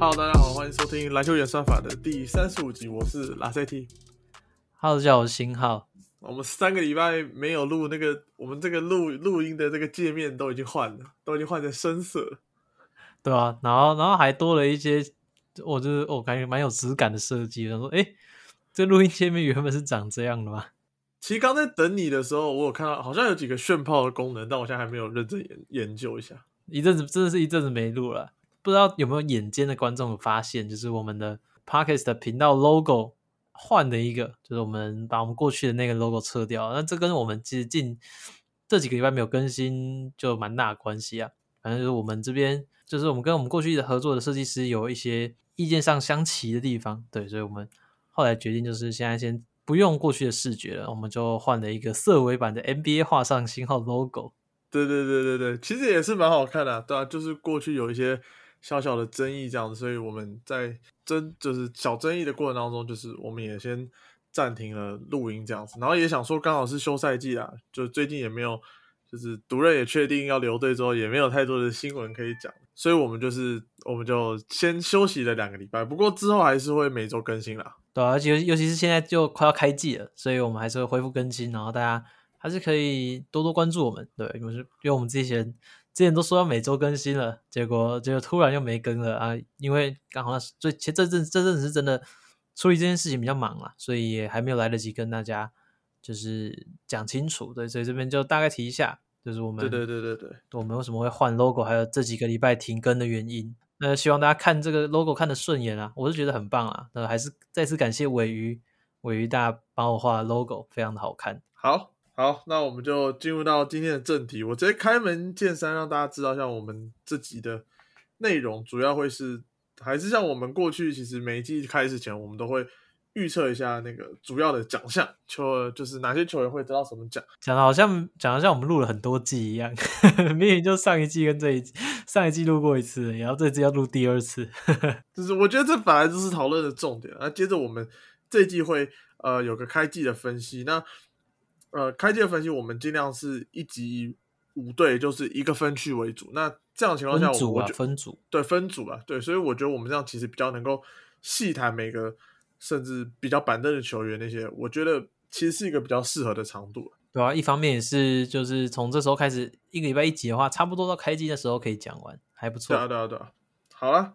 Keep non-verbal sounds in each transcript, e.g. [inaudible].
Hello，大家好，欢迎收听篮球演算法的第三十五集，我是拉塞蒂。Hello，大家好，我是星浩。我们三个礼拜没有录那个，我们这个录录音的这个界面都已经换了，都已经换成深色了。对啊，然后然后还多了一些，我就是我感觉蛮有质感的设计。然后说，哎，这录音界面原本是长这样的吗？其实刚在等你的时候，我有看到好像有几个炫炮的功能，但我现在还没有认真研研究一下。一阵子真的是一阵子没录了，不知道有没有眼尖的观众有发现，就是我们的 Podcast 的频道 logo 换了一个，就是我们把我们过去的那个 logo 撤掉。那这跟我们其实近这几个礼拜没有更新就蛮大的关系啊。反正就是我们这边，就是我们跟我们过去的合作的设计师有一些意见上相齐的地方，对，所以我们后来决定就是现在先不用过去的视觉了，我们就换了一个色尾版的 NBA 画上星号 logo。对对对对对，其实也是蛮好看的、对啊，就是过去有一些小小的争议这样子，所以我们在争就是小争议的过程当中，就是我们也先暂停了录音这样子，然后也想说刚好是休赛季啦，就最近也没有，就是独任也确定要留队之后，也没有太多的新闻可以讲，所以我们就是我们就先休息了两个礼拜，不过之后还是会每周更新啦。对，而且尤其是现在就快要开季了，所以我们还是会恢复更新，然后大家还是可以多多关注我们。对，因为是因为我们之前之前都说要每周更新了，结果结果突然又没更了啊，因为刚好最前这阵这阵子是真的处理这件事情比较忙啦，所以也还没有来得及跟大家就是讲清楚。对，所以这边就大概提一下，就是我们对对对对对，我们为什么会换 logo，还有这几个礼拜停更的原因。那希望大家看这个 logo 看的顺眼啊，我是觉得很棒啊。那还是再次感谢尾鱼，尾鱼大家帮我画 logo，非常的好看。好好，那我们就进入到今天的正题。我直接开门见山，让大家知道，像我们这集的内容主要会是，还是像我们过去其实每一季开始前，我们都会预测一下那个主要的奖项，球就是哪些球员会得到什么奖。讲的好像讲的像我们录了很多季一样，[laughs] 明明就上一季跟这一季，上一季录过一次，然后这季要录第二次。就是我觉得这本来就是讨论的重点。那接着我们这一季会呃有个开季的分析，那呃开季的分析我们尽量是一集五队，就是一个分区为主。那这样的情况下，我我觉分组。对分组啊，对，所以我觉得我们这样其实比较能够细谈每个甚至比较板凳的球员那些，我觉得其实是一个比较适合的长度。对啊，一方面也是就是从这时候开始，一个礼拜一集的话，差不多到开机的时候可以讲完，还不错。对啊，对啊，对啊。好了，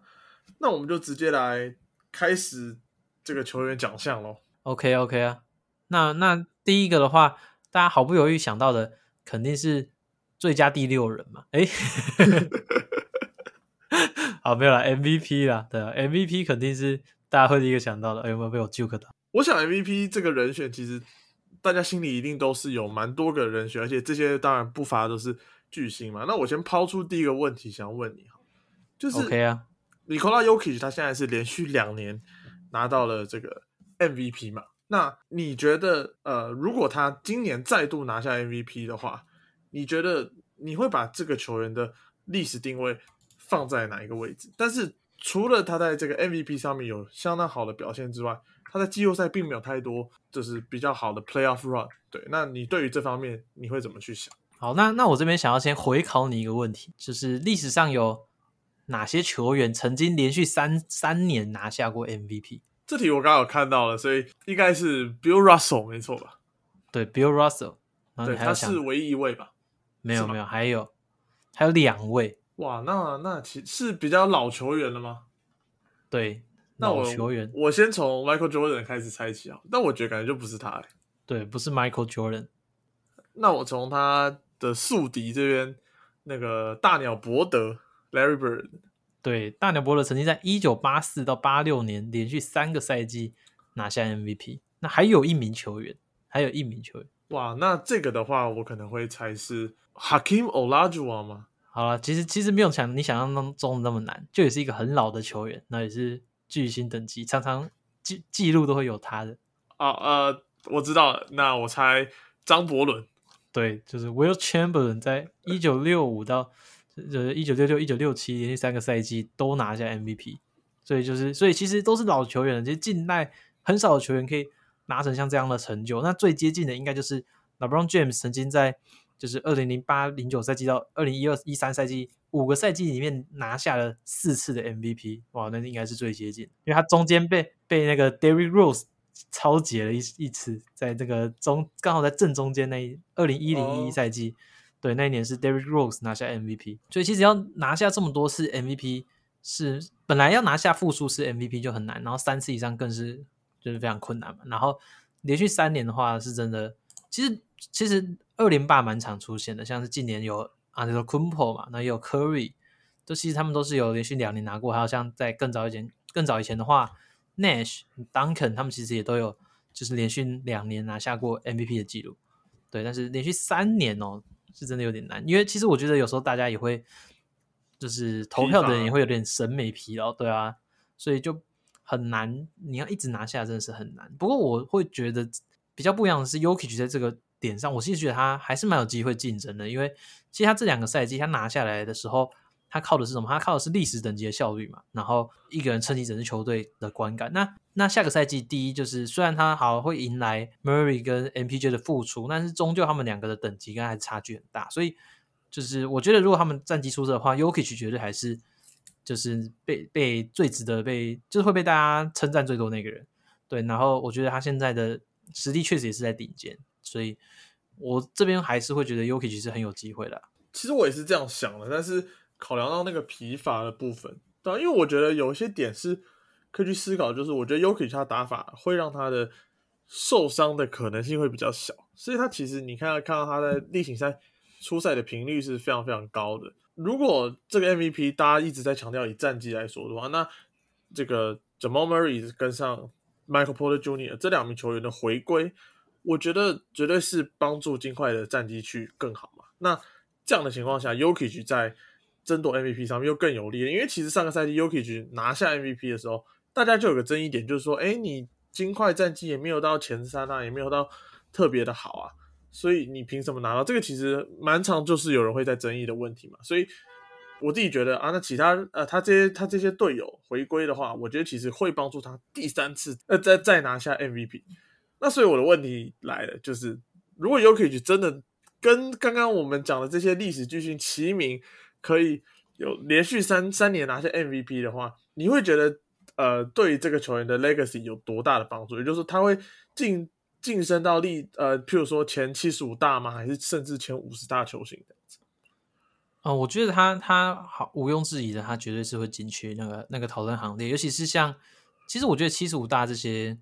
那我们就直接来开始这个球员奖项喽。OK OK 啊，那那第一个的话，大家毫不犹豫想到的肯定是最佳第六人嘛？诶，[laughs] 好没有了 MVP 啦，对啊，MVP 肯定是大家会第一个想到的。哎有没有被我 juke 到？我想 MVP 这个人选，其实大家心里一定都是有蛮多个人选，而且这些当然不乏都是巨星嘛。那我先抛出第一个问题，想问你哈，就是 OK 啊，尼科拉尤基奇他现在是连续两年拿到了这个 MVP 嘛？那你觉得，呃，如果他今年再度拿下 MVP 的话，你觉得你会把这个球员的历史定位放在哪一个位置？但是除了他在这个 MVP 上面有相当好的表现之外，他在季后赛并没有太多就是比较好的 playoff run。对，那你对于这方面你会怎么去想？好，那那我这边想要先回考你一个问题，就是历史上有哪些球员曾经连续三三年拿下过 MVP？这题我刚好有看到了，所以应该是 Bill Russell 没错吧？对，Bill Russell，对，他是唯一一位吧？没有没有，还有还有两位，哇，那那其是比较老球员了吗？对，那我老球员，我先从 Michael Jordan 开始猜起啊，但我觉得感觉就不是他、欸。对，不是 Michael Jordan，那我从他的宿敌这边，那个大鸟伯德 Larry Bird，对，大鸟伯勒曾经在一九八四到八六年连续三个赛季拿下 MVP。那还有一名球员，还有一名球员。哇，那这个的话，我可能会猜是 Hakim Olajuwon 吗？好了，其实其实没有想你想象当中的那么难，就也是一个很老的球员，那也是巨星等级，常常记记录都会有他的。啊呃，我知道了，那我猜张伯伦。对，就是 Will Chamberlain 在一九六五到呃一九六六、一九六七连续三个赛季都拿下 MVP，所以就是所以其实都是老球员了，其实近代很少有球员可以拿成像这样的成就。那最接近的应该就是 LeBron James 曾经在就是二零零八零九赛季到二零一二一三赛季五个赛季里面拿下了四次的 MVP，哇，那应该是最接近，因为他中间被被那个 Derrick Rose 超解了一一次，在这个中刚好在正中间那二零一零一赛季，对，那一年是 Derrick Rose 拿下 MVP，所以其实要拿下这么多次 MVP 是本来要拿下复数次 MVP 就很难，然后三次以上更是就是非常困难嘛，然后连续三年的话是真的，其实其实二连霸蛮常出现的，像是近年有。啊，那个 Kumpo 嘛，那也有 Curry，都其实他们都是有连续两年拿过。还有像在更早以前、更早以前的话，Nash、Duncan 他们其实也都有，就是连续两年拿下过 MVP 的记录。对，但是连续三年哦，是真的有点难。因为其实我觉得有时候大家也会，就是投票的人也会有点审美疲劳，对啊，所以就很难。你要一直拿下，真的是很难。不过我会觉得比较不一样的是，Yuki 在这个。点上，我其实觉得他还是蛮有机会竞争的，因为其实他这两个赛季他拿下来的时候，他靠的是什么？他靠的是历史等级的效率嘛。然后一个人撑起整支球队的观感。那那下个赛季，第一就是虽然他好会迎来 Murray 跟 MPJ 的复出，但是终究他们两个的等级跟还是差距很大。所以就是我觉得，如果他们战绩出色的话，Yuki 绝对还是就是被被最值得被就是会被大家称赞最多那个人。对，然后我觉得他现在的实力确实也是在顶尖。所以，我这边还是会觉得 Yuki 其实很有机会的。其实我也是这样想的，但是考量到那个疲乏的部分，对，因为我觉得有一些点是可以去思考，就是我觉得 Yuki 他打法会让他的受伤的可能性会比较小，所以他其实你看看到他在例行赛出赛的频率是非常非常高的。如果这个 MVP 大家一直在强调以战绩来说的话，那这个 Jamal Murray 跟上 Michael Porter Jr. 这两名球员的回归。我觉得绝对是帮助金块的战绩去更好嘛。那这样的情况下，Yuki 在争夺 MVP 上面又更有利了。因为其实上个赛季 Yuki 拿下 MVP 的时候，大家就有个争议点，就是说，哎，你金块战绩也没有到前三啊，也没有到特别的好啊，所以你凭什么拿到？这个其实蛮长，就是有人会在争议的问题嘛。所以我自己觉得啊，那其他呃，他这些他这些队友回归的话，我觉得其实会帮助他第三次呃再再拿下 MVP。那所以我的问题来了，就是如果 Yuki 真的跟刚刚我们讲的这些历史巨星齐名，可以有连续三三年拿下 MVP 的话，你会觉得呃，对于这个球员的 legacy 有多大的帮助？也就是，他会晋晋升到历呃，譬如说前七十五大吗？还是甚至前五十大球星这样子？啊，我觉得他他好毋庸置疑的，他绝对是会进去那个那个讨论行列，尤其是像其实我觉得七十五大这些。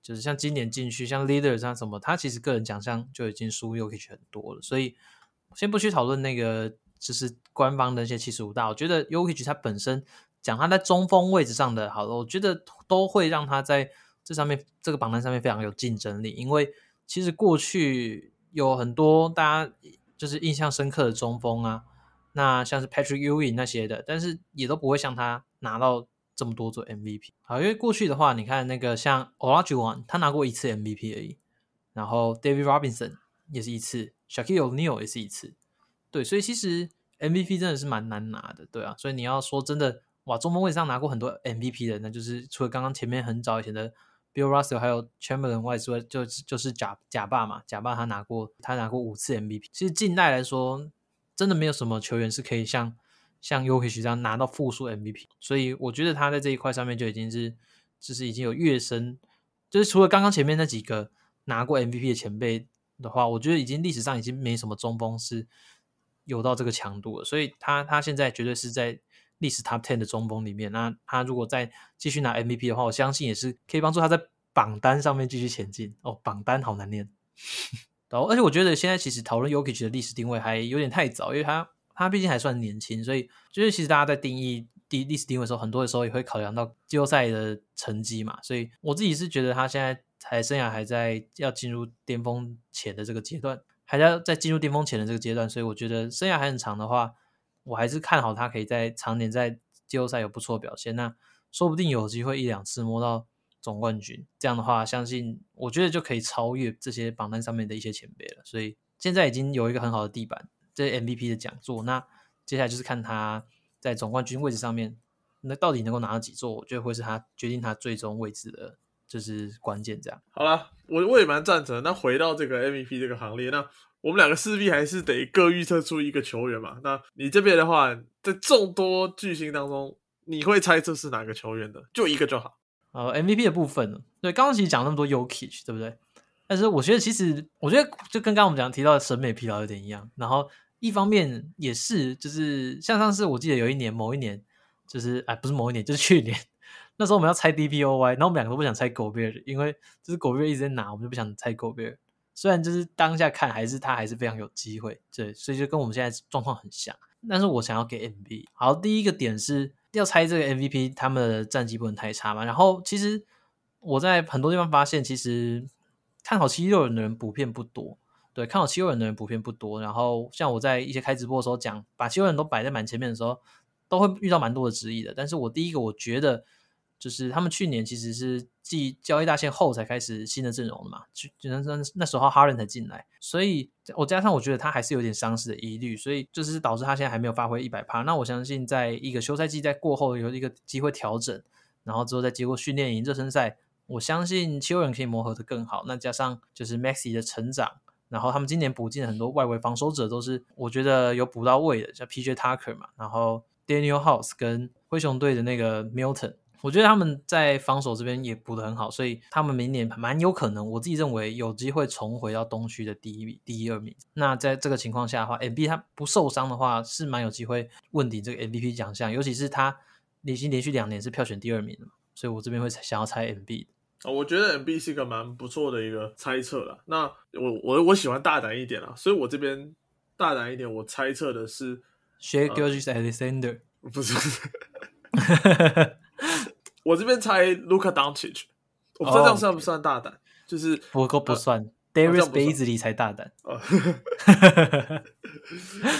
就是像今年进去，像 leader 像什么，他其实个人奖项就已经输 Yuki 很多了。所以先不去讨论那个，就是官方的一些七十五大。我觉得 Yuki 他本身讲他在中锋位置上的，好了，我觉得都会让他在这上面这个榜单上面非常有竞争力。因为其实过去有很多大家就是印象深刻的中锋啊，那像是 Patrick Ewing 那些的，但是也都不会像他拿到。这么多座 MVP，好，因为过去的话，你看那个像 Olajuwon，他拿过一次 MVP 而已，然后 David Robinson 也是一次 s h a q u i l O'Neal 也是一次，对，所以其实 MVP 真的是蛮难拿的，对啊，所以你要说真的，哇，中锋位置上拿过很多 MVP 的，那就是除了刚刚前面很早以前的 Bill Russell 还有 Chamberlain 外之外，就就是假假霸嘛，假霸他拿过他拿过五次 MVP，其实近代来说，真的没有什么球员是可以像。像 u k i 这样拿到复数 MVP，所以我觉得他在这一块上面就已经是，就是已经有跃升，就是除了刚刚前面那几个拿过 MVP 的前辈的话，我觉得已经历史上已经没什么中锋是有到这个强度了。所以他他现在绝对是在历史 Top Ten 的中锋里面。那他如果再继续拿 MVP 的话，我相信也是可以帮助他在榜单上面继续前进。哦，榜单好难念。然后，而且我觉得现在其实讨论 Yuki 的历史定位还有点太早，因为他。他毕竟还算年轻，所以就是其实大家在定义第历史定位的时候，很多的时候也会考量到季后赛的成绩嘛。所以我自己是觉得他现在才生涯还在要进入巅峰前的这个阶段，还要在进入巅峰前的这个阶段，所以我觉得生涯还很长的话，我还是看好他可以在常年在季后赛有不错表现。那说不定有机会一两次摸到总冠军，这样的话，相信我觉得就可以超越这些榜单上面的一些前辈了。所以现在已经有一个很好的地板。这 MVP 的讲座，那接下来就是看他在总冠军位置上面，那到底能够拿到几座，我觉得会是他决定他最终位置的就是关键这样。好了，我我也蛮赞成。那回到这个 MVP 这个行列，那我们两个势必还是得各预测出一个球员嘛。那你这边的话，在众多巨星当中，你会猜测是哪个球员的？就一个就好。呃，MVP 的部分呢？对，刚刚其实讲那么多 Yokich，对不对？但是我觉得，其实我觉得就跟刚刚我们讲提到的审美疲劳有点一样。然后一方面也是，就是像上次我记得有一年某一年，就是哎，不是某一年，就是去年那时候我们要猜 DPOY，然后我们两个都不想猜狗贝尔，因为就是狗贝尔一直在拿，我们就不想猜狗贝尔。虽然就是当下看还是他还是非常有机会，对，所以就跟我们现在状况很像。但是我想要给 MVP。好，第一个点是要猜这个 MVP，他们的战绩不能太差嘛。然后其实我在很多地方发现，其实。看好七六人的人普遍不多，对，看好七六人的人普遍不多。然后像我在一些开直播的时候讲，把七六人都摆在蛮前面的时候，都会遇到蛮多的质疑的。但是我第一个我觉得，就是他们去年其实是继交易大限后才开始新的阵容的嘛，就那那那时候哈伦才进来，所以我加上我觉得他还是有点伤势的疑虑，所以就是导致他现在还没有发挥一百趴。那我相信在一个休赛季在过后有一个机会调整，然后之后再接过训练营、热身赛。我相信七六人可以磨合的更好，那加上就是 Maxi 的成长，然后他们今年补进很多外围防守者，都是我觉得有补到位的，像 PJ Tucker 嘛，然后 Daniel House 跟灰熊队的那个 Milton，我觉得他们在防守这边也补得很好，所以他们明年蛮有可能，我自己认为有机会重回到东区的第一名、第一二名。那在这个情况下的话，MB 他不受伤的话，是蛮有机会问鼎这个 MVP 奖项，尤其是他已经连续两年是票选第二名了，所以我这边会想要猜 MB 的。啊，我觉得 M B 是一个蛮不错的一个猜测了。那我我我喜欢大胆一点啊，所以我这边大胆一点，我猜测的是 Shea Gilgis Alexander，不是，[laughs] [laughs] 我这边猜 Luka Doncic，我不知道这样算不算大胆，就是不过不算，Darius b a z l y 才大胆。[laughs]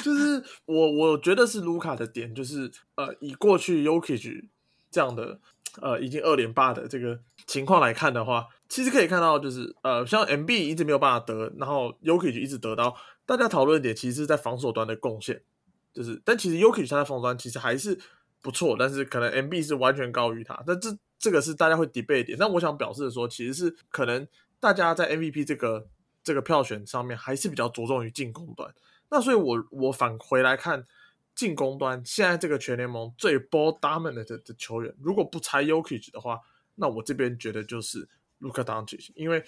就是我我觉得是卢卡的点，就是呃，以过去 Yokich 这样的。呃，已经二连霸的这个情况来看的话，其实可以看到，就是呃，像 MB 一直没有办法得，然后 Yokich 一直得到。大家讨论点其实是在防守端的贡献，就是，但其实 Yuki 他在防守端其实还是不错，但是可能 MB 是完全高于他。但这这个是大家会 debate 点。那我想表示的说，其实是可能大家在 MVP 这个这个票选上面还是比较着重于进攻端。那所以我我返回来看。进攻端现在这个全联盟最 ball dominant 的球员，如果不拆 Yokich 的话，那我这边觉得就是 Luka d o n c i 因为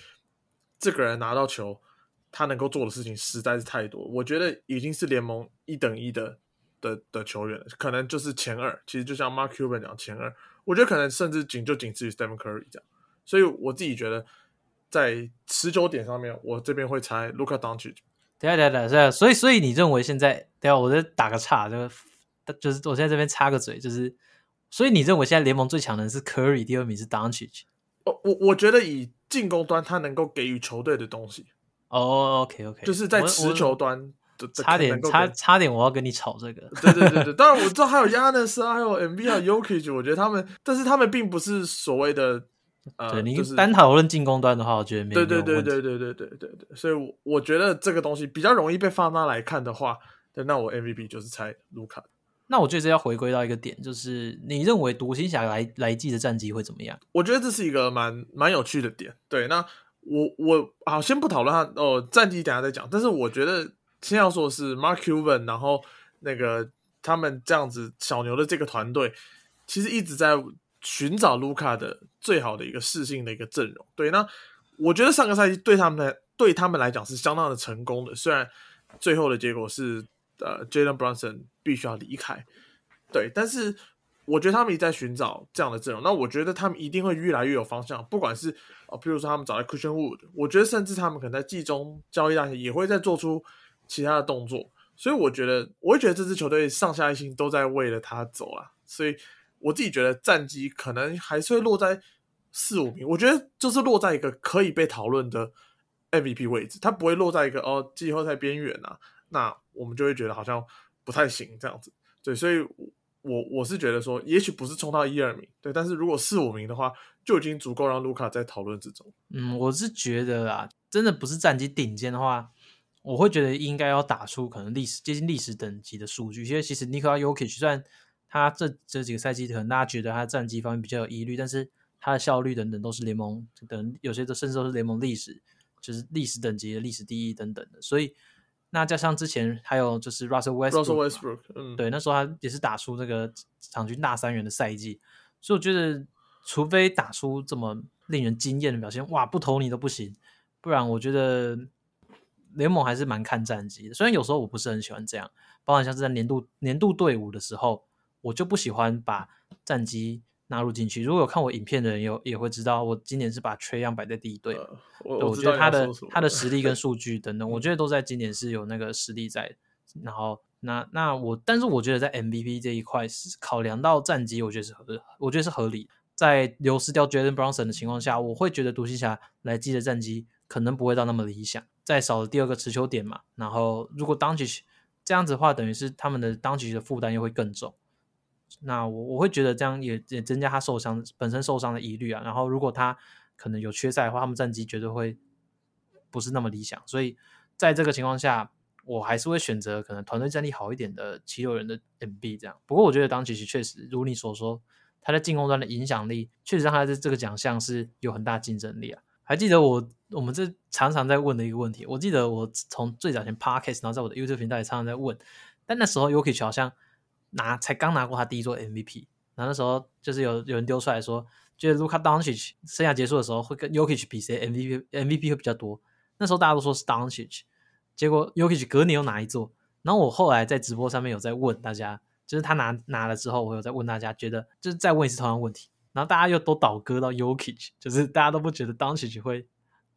这个人拿到球，他能够做的事情实在是太多，我觉得已经是联盟一等一的的的球员，可能就是前二。其实就像 Mark Cuban 讲前二，我觉得可能甚至仅就仅次于 Stephen Curry 这样。所以我自己觉得在持久点上面，我这边会猜 Luka Doncic。对啊对啊对啊，所以所以你认为现在，对啊，我再打个岔，就就是我现在这边插个嘴，就是所以你认为现在联盟最强的是 Curry，第二名是 Doncic。哦，我我觉得以进攻端他能够给予球队的东西，哦，OK OK，就是在持球端，差点差差点我要跟你吵这个，对对对对，[laughs] 当然我知道还有 Yanis 啊，还有 MB 啊，Yokich，我觉得他们，但是他们并不是所谓的。对你单讨论进攻端的话，我觉得没对对对对对对对对对，所以我我觉得这个东西比较容易被放大来看的话，对那我 MVP 就是猜卢卡。那我觉得要回归到一个点，就是你认为独行侠来来季的战绩会怎么样？我觉得这是一个蛮蛮有趣的点。对，那我我好先不讨论他哦战绩，等下再讲。但是我觉得先要说的是 Mark Cuban，然后那个他们这样子小牛的这个团队，其实一直在。寻找卢卡的最好的一个适性的一个阵容，对，那我觉得上个赛季对他们来对他们来讲是相当的成功的，虽然最后的结果是呃，Jalen Brunson 必须要离开，对，但是我觉得他们一直在寻找这样的阵容，那我觉得他们一定会越来越有方向，不管是啊，比如说他们找来 Christian Wood，我觉得甚至他们可能在季中交易大也会再做出其他的动作，所以我觉得我会觉得这支球队上下一心都在为了他走啊，所以。我自己觉得战绩可能还是会落在四五名，我觉得就是落在一个可以被讨论的 MVP 位置，它不会落在一个哦季后赛边缘啊，那我们就会觉得好像不太行这样子。对，所以我我是觉得说，也许不是冲到一二名，对，但是如果四五名的话，就已经足够让卢卡在讨论之中。嗯，我是觉得啊，真的不是战绩顶尖的话，我会觉得应该要打出可能历史接近历史等级的数据，因为其实尼克拉尤奇虽然他这这几个赛季可能大家觉得他战绩方面比较有疑虑，但是他的效率等等都是联盟等有些都甚至都是联盟历史，就是历史等级的历史第一等等的。所以那加上之前还有就是 Russell Westbrook，Russell Westbrook，嗯，对，那时候他也是打出那个场均大三元的赛季，所以我觉得，除非打出这么令人惊艳的表现，哇，不投你都不行，不然我觉得联盟还是蛮看战绩的。虽然有时候我不是很喜欢这样，包含像是在年度年度队伍的时候，我就不喜欢把战绩纳入进去。如果有看我影片的人有也会知道，我今年是把 Trey Young 摆在第一队。呃我，我觉得他的他的实力跟 [laughs] 数据等等，我觉得都在今年是有那个实力在。然后那那我，但是我觉得在 MVP 这一块是考量到战绩，我觉得是合，我觉得是合理。在流失掉 Jalen Brunson 的情况下，我会觉得独行侠来季的战绩可能不会到那么理想，再少了第二个持球点嘛。然后如果 d o n c i 这样子的话，等于是他们的 d o n c i 的负担又会更重。那我我会觉得这样也也增加他受伤本身受伤的疑虑啊。然后如果他可能有缺赛的话，他们战绩绝对会不是那么理想。所以在这个情况下，我还是会选择可能团队战力好一点的七六人的 MB 这样。不过我觉得当其实确实如你所说，他在进攻端的影响力确实让他在这个奖项是有很大竞争力啊。还记得我我们这常常在问的一个问题，我记得我从最早前 Podcast，然后在我的 YouTube 频道也常常在问，但那时候 Yuki 好像拿才刚拿过他第一座 MVP，然后那时候就是有有人丢出来说，觉得 Luka Doncic 生涯结束的时候会跟 Yuki 比谁 MVP MVP 会比较多，那时候大家都说是 Doncic，结果 Yuki 隔年又拿一座，然后我后来在直播上面有在问大家，就是他拿拿了之后，我有在问大家，觉得就是再问一次同样的问题，然后大家又都倒戈到 Yuki，就是大家都不觉得 Doncic 会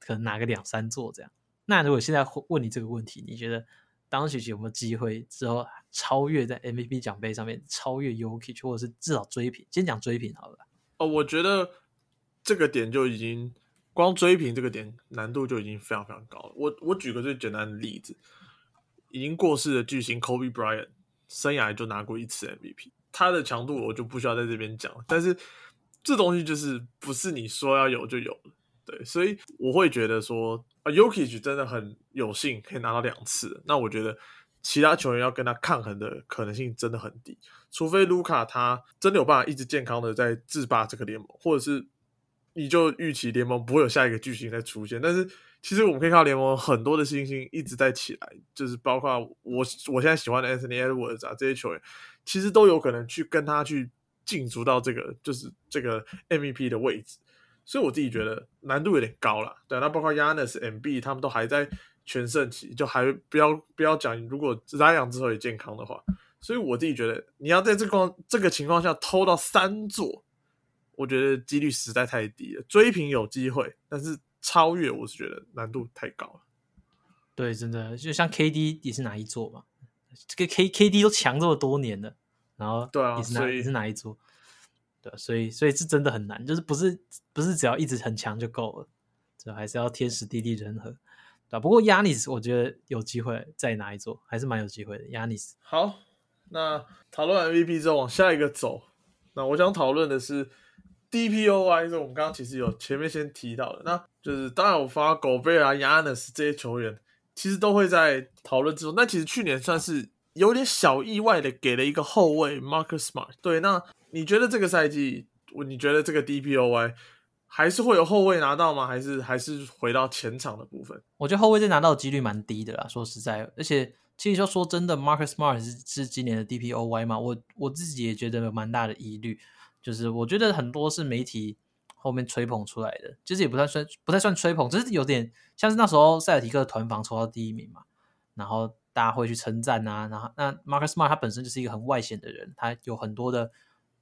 可能拿个两三座这样。那如果现在问你这个问题，你觉得当时有没有机会之后超越在 MVP 奖杯上面超越 Yuki，或者是至少追平？先讲追平好了。哦，我觉得这个点就已经光追平这个点难度就已经非常非常高了。我我举个最简单的例子，已经过世的巨星 Kobe Bryant 生涯就拿过一次 MVP，他的强度我就不需要在这边讲。但是这东西就是不是你说要有就有了，对，所以我会觉得说啊 y o k i c 真的很有幸可以拿到两次，那我觉得。其他球员要跟他抗衡的可能性真的很低，除非卢卡他真的有办法一直健康的在制霸这个联盟，或者是你就预期联盟不会有下一个巨星再出现。但是其实我们可以看到联盟很多的新星一直在起来，就是包括我我现在喜欢的 Anthony Edwards 啊这些球员，其实都有可能去跟他去竞逐到这个就是这个 MVP 的位置。所以我自己觉得难度有点高了。对，那包括 Yanis、MB 他们都还在。全盛期就还不要不要讲，如果拉养之后也健康的话，所以我自己觉得你要在这个这个情况下偷到三座，我觉得几率实在太低了。追平有机会，但是超越我是觉得难度太高了。对，真的就像 KD 也是哪一座嘛，这个 K KD 都强这么多年了，然后对啊，也是拿也是拿一座，对，所以所以是真的很难，就是不是不是只要一直很强就够了，这还是要天时地利人和。啊，不过亚尼斯我觉得有机会再拿一座，还是蛮有机会的。亚尼斯好，那讨论 MVP 之后往下一个走，那我想讨论的是 DPOY，是我们刚刚其实有前面先提到的，那就是当然我发狗贝尔、亚尼斯这些球员，其实都会在讨论之中。那其实去年算是有点小意外的给了一个后卫 Marcus Smart。对，那你觉得这个赛季，你觉得这个 DPOY？还是会有后卫拿到吗？还是还是回到前场的部分？我觉得后卫这拿到几率蛮低的啦。说实在，而且其实就说真的，Marcus Smart 是是今年的 DPOY 嘛？我我自己也觉得有蛮大的疑虑。就是我觉得很多是媒体后面吹捧出来的，其实也不太算不太算吹捧，只是有点像是那时候塞尔提克团防抽到第一名嘛，然后大家会去称赞啊。然后那 Marcus Smart 他本身就是一个很外显的人，他有很多的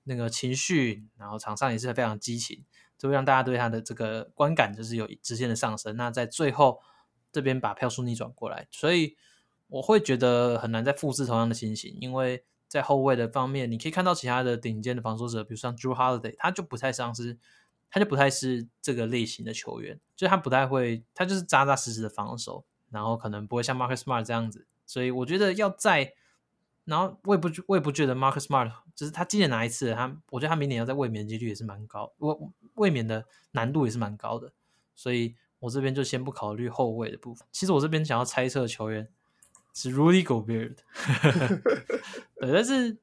那个情绪，然后场上也是非常激情。就会让大家对他的这个观感就是有直线的上升。那在最后这边把票数逆转过来，所以我会觉得很难再复制同样的情形。因为在后卫的方面，你可以看到其他的顶尖的防守者，比如像 Drew Holiday，他就不太像是，他就不太是这个类型的球员，就他不太会，他就是扎扎实实的防守，然后可能不会像 Marcus Smart 这样子。所以我觉得要在，然后我也不我也不觉得 Marcus Smart 就是他今年拿一次，他我觉得他明年要在卫冕几率也是蛮高。我卫冕的难度也是蛮高的，所以我这边就先不考虑后卫的部分。其实我这边想要猜测球员是 Rudy Gobert，[laughs] [laughs] 对，但是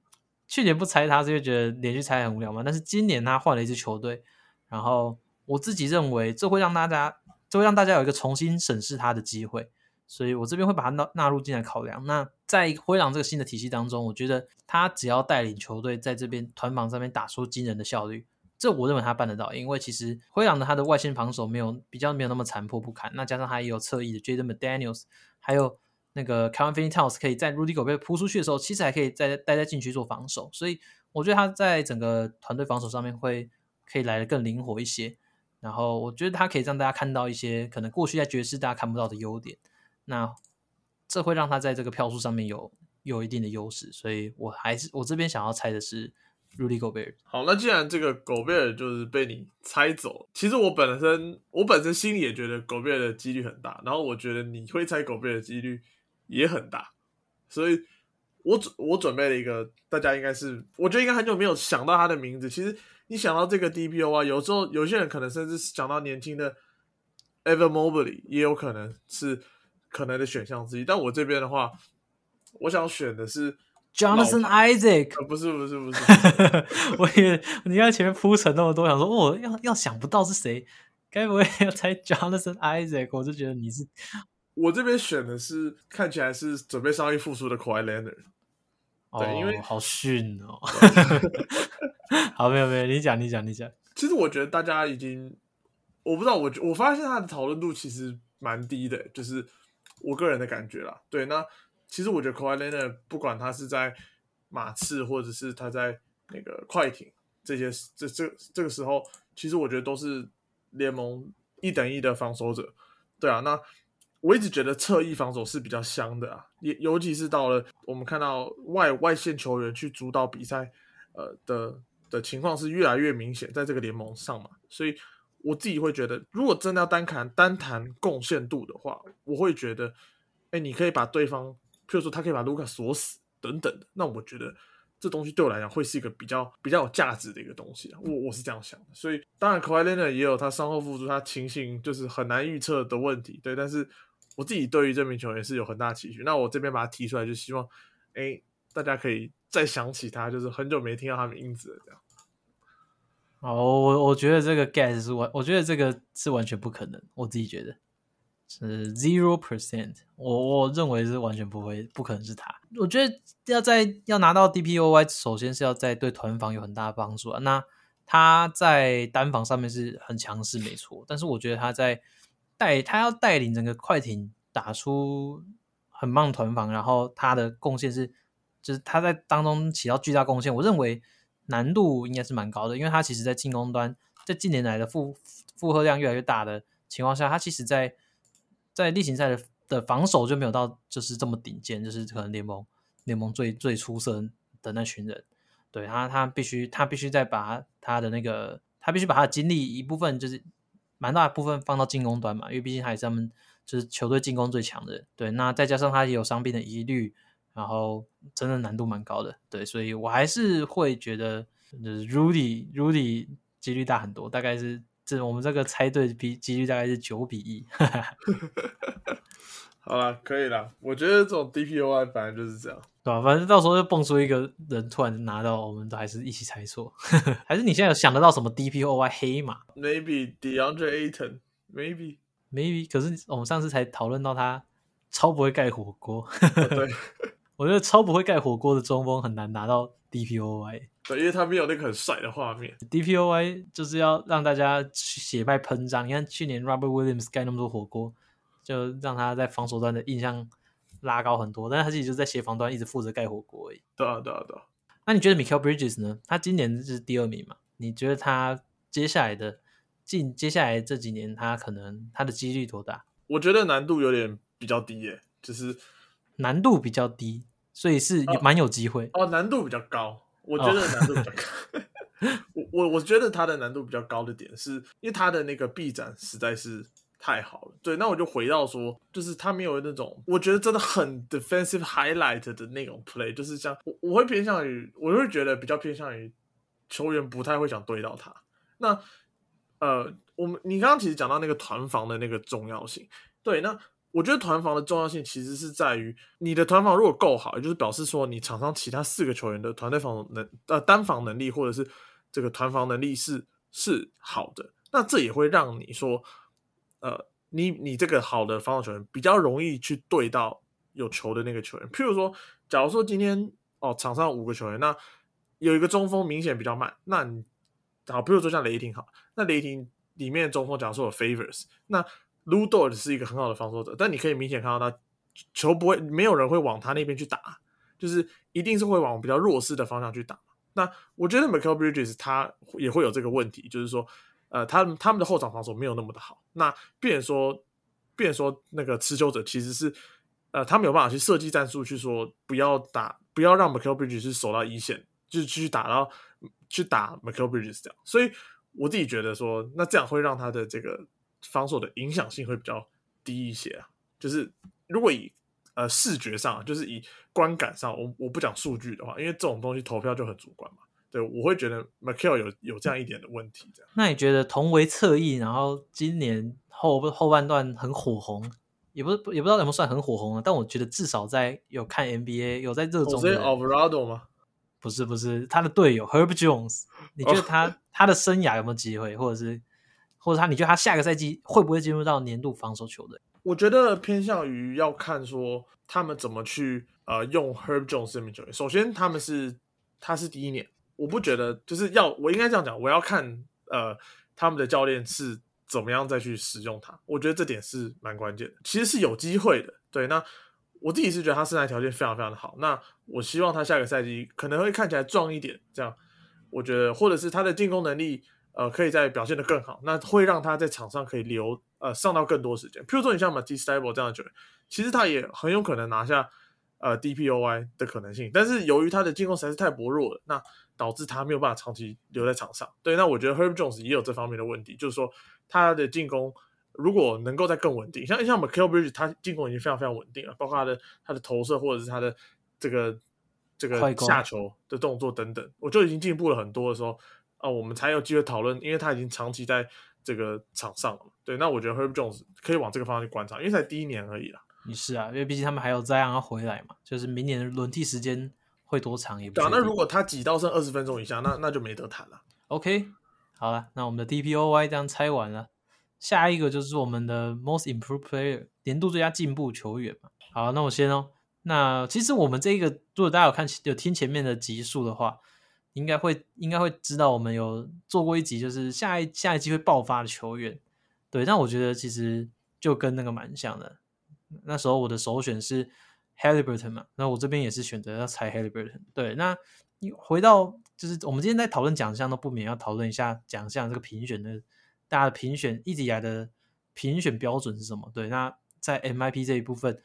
去年不猜他是因为觉得连续猜很无聊嘛。但是今年他换了一支球队，然后我自己认为这会让大家，这会让大家有一个重新审视他的机会，所以我这边会把它纳纳入进来考量。那在灰狼这个新的体系当中，我觉得他只要带领球队在这边团防上面打出惊人的效率，这我认为他办得到。因为其实灰狼的他的外线防守没有比较没有那么残破不堪，那加上他也有侧翼的 Jaden McDaniels，还有那个 Kevin f i n t o w s 可以在 Rudy 狗被扑出去的时候，其实还可以在待在禁区做防守，所以我觉得他在整个团队防守上面会可以来的更灵活一些。然后我觉得他可以让大家看到一些可能过去在爵士大家看不到的优点，那这会让他在这个票数上面有有一定的优势，所以我还是我这边想要猜的是 Rudy Gobert。好，那既然这个狗贝尔就是被你猜走，其实我本身我本身心里也觉得狗贝尔的几率很大，然后我觉得你会猜狗贝尔的几率也很大，所以我准我准备了一个大家应该是我觉得应该很久没有想到他的名字，其实。你想到这个 DPO 啊，有时候有些人可能甚至想到年轻的 Evan Mobley，也有可能是可能的选项之一。但我这边的话，我想选的是 Jonathan Isaac，不是不是不是，[laughs] 我以为 [laughs] 你在前面铺陈那么多，想说哦，要要想不到是谁，该不会要猜 Jonathan Isaac？我就觉得你是，我这边选的是看起来是准备上一复苏的 Kawhi Leonard。对，因为好逊哦。[laughs] 好，没有没有，你讲你讲你讲。其实我觉得大家已经，我不知道，我我发现他的讨论度其实蛮低的，就是我个人的感觉啦。对，那其实我觉得 Kawhi Leonard 不管他是在马刺或者是他在那个快艇这些这这这个时候，其实我觉得都是联盟一等一的防守者。对啊，那。我一直觉得侧翼防守是比较香的啊，也尤其是到了我们看到外外线球员去主导比赛，呃的的情况是越来越明显，在这个联盟上嘛，所以我自己会觉得，如果真的要单谈单谈贡献度的话，我会觉得，哎，你可以把对方，譬如说他可以把卢卡锁死等等的，那我觉得这东西对我来讲会是一个比较比较有价值的一个东西啊，我我是这样想的，所以当然 k a w l e n a 也有他伤后复出，他情形就是很难预测的问题，对，但是。我自己对于这名球员是有很大期许，那我这边把他提出来，就希望，哎，大家可以再想起他，就是很久没听到他名字了这样。哦，我我觉得这个 guess 是完，我觉得这个是完全不可能，我自己觉得是 zero percent，我我认为是完全不会，不可能是他。我觉得要在要拿到 DPOY，首先是要在对团防有很大的帮助啊。那他在单防上面是很强势，没错，但是我觉得他在带他要带领整个快艇打出很棒团防，然后他的贡献是，就是他在当中起到巨大贡献。我认为难度应该是蛮高的，因为他其实在进攻端，在近年来的负负荷量越来越大的情况下，他其实在在例行赛的的防守就没有到就是这么顶尖，就是可能联盟联盟最最出色的那群人。对他，他必须他必须再把他的那个，他必须把他的精力一部分就是。蛮大的部分放到进攻端嘛，因为毕竟还是他们就是球队进攻最强的人。对，那再加上他也有伤病的疑虑，然后真的难度蛮高的。对，所以我还是会觉得就是 Rudy Rudy 几率大很多，大概是这我们这个猜对比几率大概是九比一。[laughs] 好了，可以了。我觉得这种 DPOI 反正就是这样，对吧？反正到时候就蹦出一个人突然拿到，我们都还是一起猜错。[laughs] 还是你现在有想得到什么 DPOI 黑马？Maybe DeAndre Ayton，Maybe，Maybe。可是我们上次才讨论到他超不会盖火锅。对，[laughs] 我觉得超不会盖火锅的中锋很难拿到 DPOI。对，因为他没有那个很帅的画面。DPOI 就是要让大家血脉喷张。你看去年 Robert Williams 盖那么多火锅。就让他在防守端的印象拉高很多，但是他自己就在协防端一直负责盖火锅而已。对啊，对啊，对啊。那你觉得 Michael Bridges 呢？他今年是第二名嘛？你觉得他接下来的近接下来这几年，他可能他的几率多大？我觉得难度有点比较低耶，就是难度比较低，所以是蛮有机会。哦，难度比较高，我觉得难度比较高。[laughs] 我我我觉得他的难度比较高的点，是因为他的那个臂展实在是。太好了，对，那我就回到说，就是他没有那种，我觉得真的很 defensive highlight 的那种 play，就是像我我会偏向于，我会觉得比较偏向于球员不太会想对到他。那呃，我们你刚刚其实讲到那个团防的那个重要性，对，那我觉得团防的重要性其实是在于你的团防如果够好，也就是表示说你场上其他四个球员的团队防守能呃单防能力或者是这个团防能力是是好的，那这也会让你说，呃，你你这个好的防守球员比较容易去对到有球的那个球员。譬如说，假如说今天哦场上五个球员，那有一个中锋明显比较慢，那你好，比如说像雷霆好，那雷霆里面中锋假如说有 Favors，那 Ludo 是一个很好的防守者，但你可以明显看到他球不会，没有人会往他那边去打，就是一定是会往比较弱势的方向去打。那我觉得 Michael Bridges 他也会有这个问题，就是说，呃，他他们的后场防守没有那么的好。那变说，变说那个持球者其实是，呃，他没有办法去设计战术，去说不要打，不要让 Michael Bridges 守到一线，就是去打到去打 Michael Bridges 这样。所以我自己觉得说，那这样会让他的这个防守的影响性会比较低一些啊。就是如果以呃，视觉上就是以观感上，我我不讲数据的话，因为这种东西投票就很主观嘛。对，我会觉得 m c k e l 有有这样一点的问题。这样，那你觉得同为侧翼，然后今年后后半段很火红，也不是也不知道怎么算很火红啊，但我觉得至少在有看 NBA 有在热衷。是 Alvarado 吗？不是不是，他的队友 Herb Jones，你觉得他他的生涯有没有机会，或者是或者他你觉得他下个赛季会不会进入到年度防守球队？我觉得偏向于要看说他们怎么去呃用 Herb Jones 这名球员。首先，他们是他是第一年，我不觉得就是要我应该这样讲，我要看呃他们的教练是怎么样再去使用他。我觉得这点是蛮关键的。其实是有机会的，对。那我自己是觉得他身材条件非常非常的好。那我希望他下个赛季可能会看起来壮一点，这样我觉得或者是他的进攻能力呃可以再表现的更好，那会让他在场上可以留。呃，上到更多时间，譬如说你像 a t i s Stable 这样的球员，其实他也很有可能拿下呃 DPOY 的可能性，但是由于他的进攻实在是太薄弱了，那导致他没有办法长期留在场上。对，那我觉得 Herb Jones 也有这方面的问题，就是说他的进攻如果能够再更稳定，像像 Michael Bridge，他进攻已经非常非常稳定了，包括他的他的投射或者是他的这个这个下球的动作等等，我就已经进步了很多的时候，啊，我们才有机会讨论，因为他已经长期在。这个场上了，对，那我觉得 Herb Jones 可以往这个方向去观察，因为才第一年而已啦。你是啊，因为毕竟他们还有再让他回来嘛，就是明年的轮替时间会多长也不。对啊，那如果他挤到剩二十分钟以下，那那就没得谈了。OK，好了，那我们的 DPOY 这样猜完了，下一个就是我们的 Most Improved Player 年度最佳进步球员嘛。好，那我先哦。那其实我们这个，如果大家有看有听前面的集数的话。应该会应该会知道，我们有做过一集，就是下一下一季会爆发的球员。对，但我觉得其实就跟那个蛮像的。那时候我的首选是 Halliburton 嘛，那我这边也是选择要猜 Halliburton。对，那你回到就是我们今天在讨论奖项，都不免要讨论一下奖项这个评选的，大家的评选一直以来的评选标准是什么？对，那在 MIP 这一部分，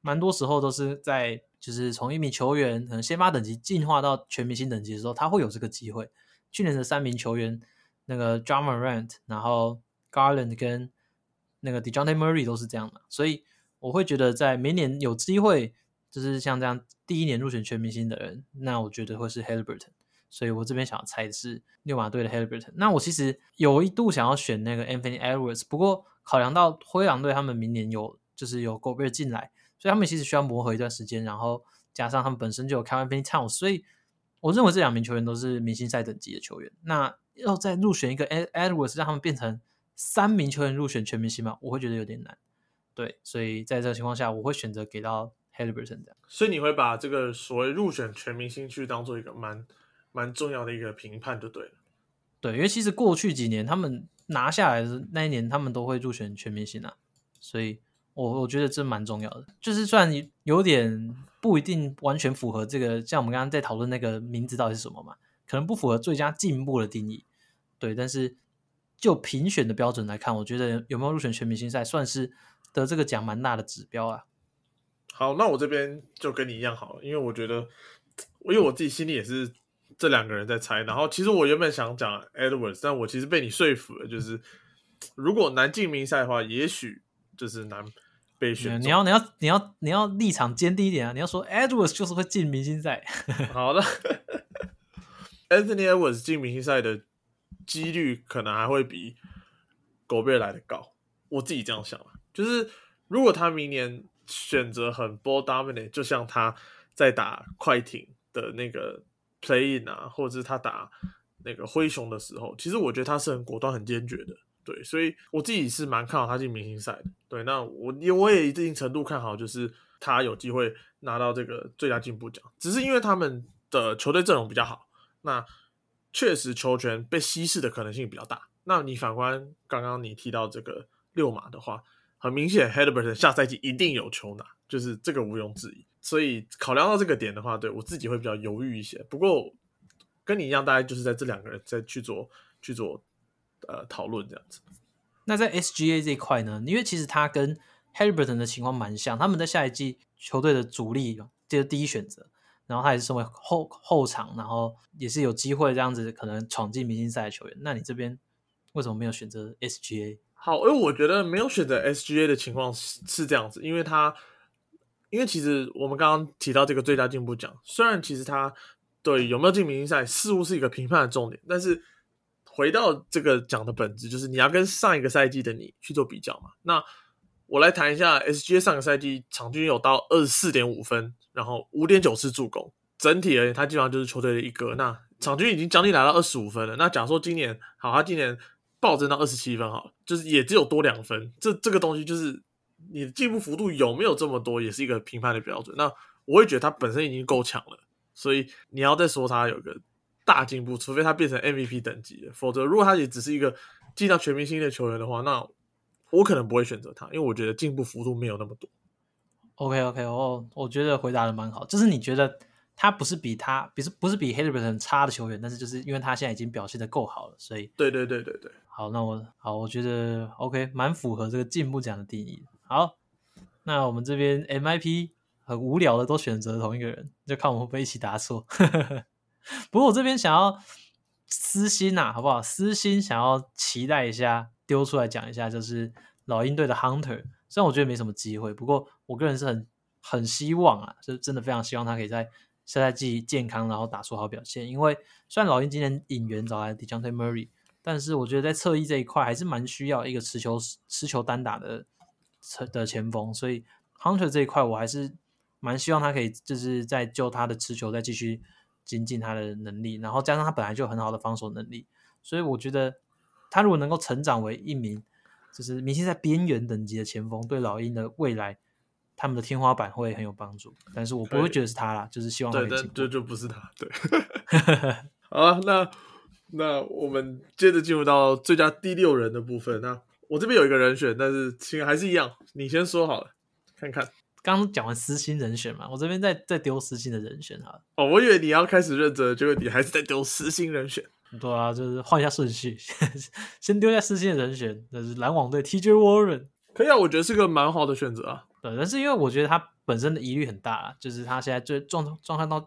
蛮多时候都是在。就是从一名球员可能先发等级进化到全明星等级的时候，他会有这个机会。去年的三名球员，那个 John Morant，然后 Garland 跟那个 Dejounte Murray 都是这样的，所以我会觉得在明年有机会，就是像这样第一年入选全明星的人，那我觉得会是 Haliburton。所以我这边想要猜的是六马队的 Halliburton。那我其实有一度想要选那个 Anthony Edwards，不过考量到灰狼队他们明年有就是有 Gobert 进来。所以他们其实需要磨合一段时间，然后加上他们本身就有 Kevin Towns，所以我认为这两名球员都是明星赛等级的球员。那要再入选一个 Edwards，让他们变成三名球员入选全明星吗？我会觉得有点难。对，所以在这个情况下，我会选择给到 Halliburton 这样。所以你会把这个所谓入选全明星去当做一个蛮蛮重要的一个评判，就对了。对，因为其实过去几年他们拿下来的那一年，他们都会入选全明星啊，所以。我我觉得这蛮重要的，就是虽然有点不一定完全符合这个，像我们刚刚在讨论那个名字到底是什么嘛，可能不符合最佳进步的定义，对。但是就评选的标准来看，我觉得有没有入选全明星赛，算是得这个奖蛮大的指标啊。好，那我这边就跟你一样好了，因为我觉得，因为我自己心里也是这两个人在猜，然后其实我原本想讲 Edwards，但我其实被你说服了，就是如果难进名赛的话，也许就是难。被选，你要你要你要你要立场坚定一点啊！你要说 Edwards 就是会进明星赛。[laughs] 好的，Anthony Edwards 进明星赛的几率可能还会比狗贝来的高。我自己这样想啊，就是如果他明年选择很 ball dominate，就像他在打快艇的那个 play in 啊，或者是他打那个灰熊的时候，其实我觉得他是很果断、很坚决的。对，所以我自己是蛮看好他进明星赛的。对，那我因为我也一定程度看好，就是他有机会拿到这个最佳进步奖。只是因为他们的球队阵容比较好，那确实球权被稀释的可能性比较大。那你反观刚刚你提到这个六马的话，很明显 h e d b e r t 下赛季一定有球拿，就是这个毋庸置疑。所以考量到这个点的话，对我自己会比较犹豫一些。不过跟你一样，大概就是在这两个人在去做去做。呃，讨论这样子。那在 SGA 这一块呢？因为其实他跟 Harryburton 的情况蛮像，他们在下一季球队的主力就是第一选择，然后他也是身为后后场，然后也是有机会这样子可能闯进明星赛的球员。那你这边为什么没有选择 SGA？好，因为我觉得没有选择 SGA 的情况是是这样子，因为他因为其实我们刚刚提到这个最佳进步奖，虽然其实他对有没有进明星赛似乎是一个评判的重点，但是。回到这个讲的本质，就是你要跟上一个赛季的你去做比较嘛。那我来谈一下 SGA 上个赛季场均有到二十四点五分，然后五点九次助攻，整体而言他基本上就是球队的一哥。那场均已经将近来到二十五分了。那假如说今年好，他今年暴增到二十七分，好，就是也只有多两分。这这个东西就是你的进步幅度有没有这么多，也是一个评判的标准。那我会觉得他本身已经够强了，所以你要再说他有个。大进步，除非他变成 MVP 等级的，否则如果他也只是一个进到全明星的球员的话，那我可能不会选择他，因为我觉得进步幅度没有那么多。OK OK，哦，我觉得回答的蛮好，就是你觉得他不是比他，不是不是比 h a r r y s 差的球员，但是就是因为他现在已经表现的够好了，所以对对对对对，好，那我好，我觉得 OK，蛮符合这个进步奖的定义。好，那我们这边 MIP 很无聊的都选择同一个人，就看我们会不会一起答错。[laughs] [laughs] 不过我这边想要私心呐，好不好？私心想要期待一下，丢出来讲一下，就是老鹰队的 Hunter。虽然我觉得没什么机会，不过我个人是很很希望啊，就真的非常希望他可以在下赛季健康，然后打出好表现。因为虽然老鹰今年引援找来 Dejounte Murray，但是我觉得在侧翼这一块还是蛮需要一个持球持球单打的的前锋，所以 Hunter 这一块我还是蛮希望他可以就是在就他的持球再继续。精进他的能力，然后加上他本来就很好的防守能力，所以我觉得他如果能够成长为一名就是明星在边缘等级的前锋，对老鹰的未来他们的天花板会很有帮助。但是我不会觉得是他啦，就是希望对，但就就不是他。对，[laughs] 好啊，那那我们接着进入到最佳第六人的部分。那我这边有一个人选，但是请还是一样，你先说好了，看看。刚讲完私心人选嘛，我这边在在丢私心的人选哈。哦，我以为你要开始认真，结果你还是在丢私心人选。对啊，就是换一下顺序，[laughs] 先丢下私心的人选，那是篮网队 TJ Warren。可以啊，我觉得是个蛮好的选择啊。对，但是因为我觉得他本身的疑虑很大啊，就是他现在最状状态到，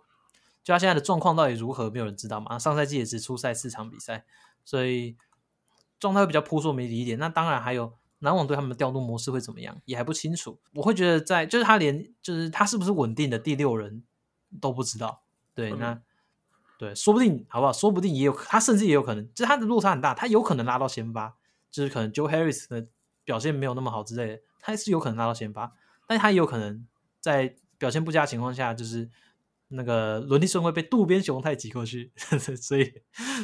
就他现在的状况到底如何，没有人知道嘛。上赛季也只出赛四场比赛，所以状态会比较扑朔迷离一点。那当然还有。篮网对他们的调度模式会怎么样，也还不清楚。我会觉得，在就是他连就是他是不是稳定的第六人都不知道。对，那对，说不定好不好？说不定也有他，甚至也有可能，就是他的落差很大，他有可能拉到先发，就是可能 Joe Harris 的表现没有那么好之类的，他是有可能拉到先发，但是他也有可能在表现不佳情况下，就是。那个轮替顺会被渡边雄太挤过去，[laughs] 所以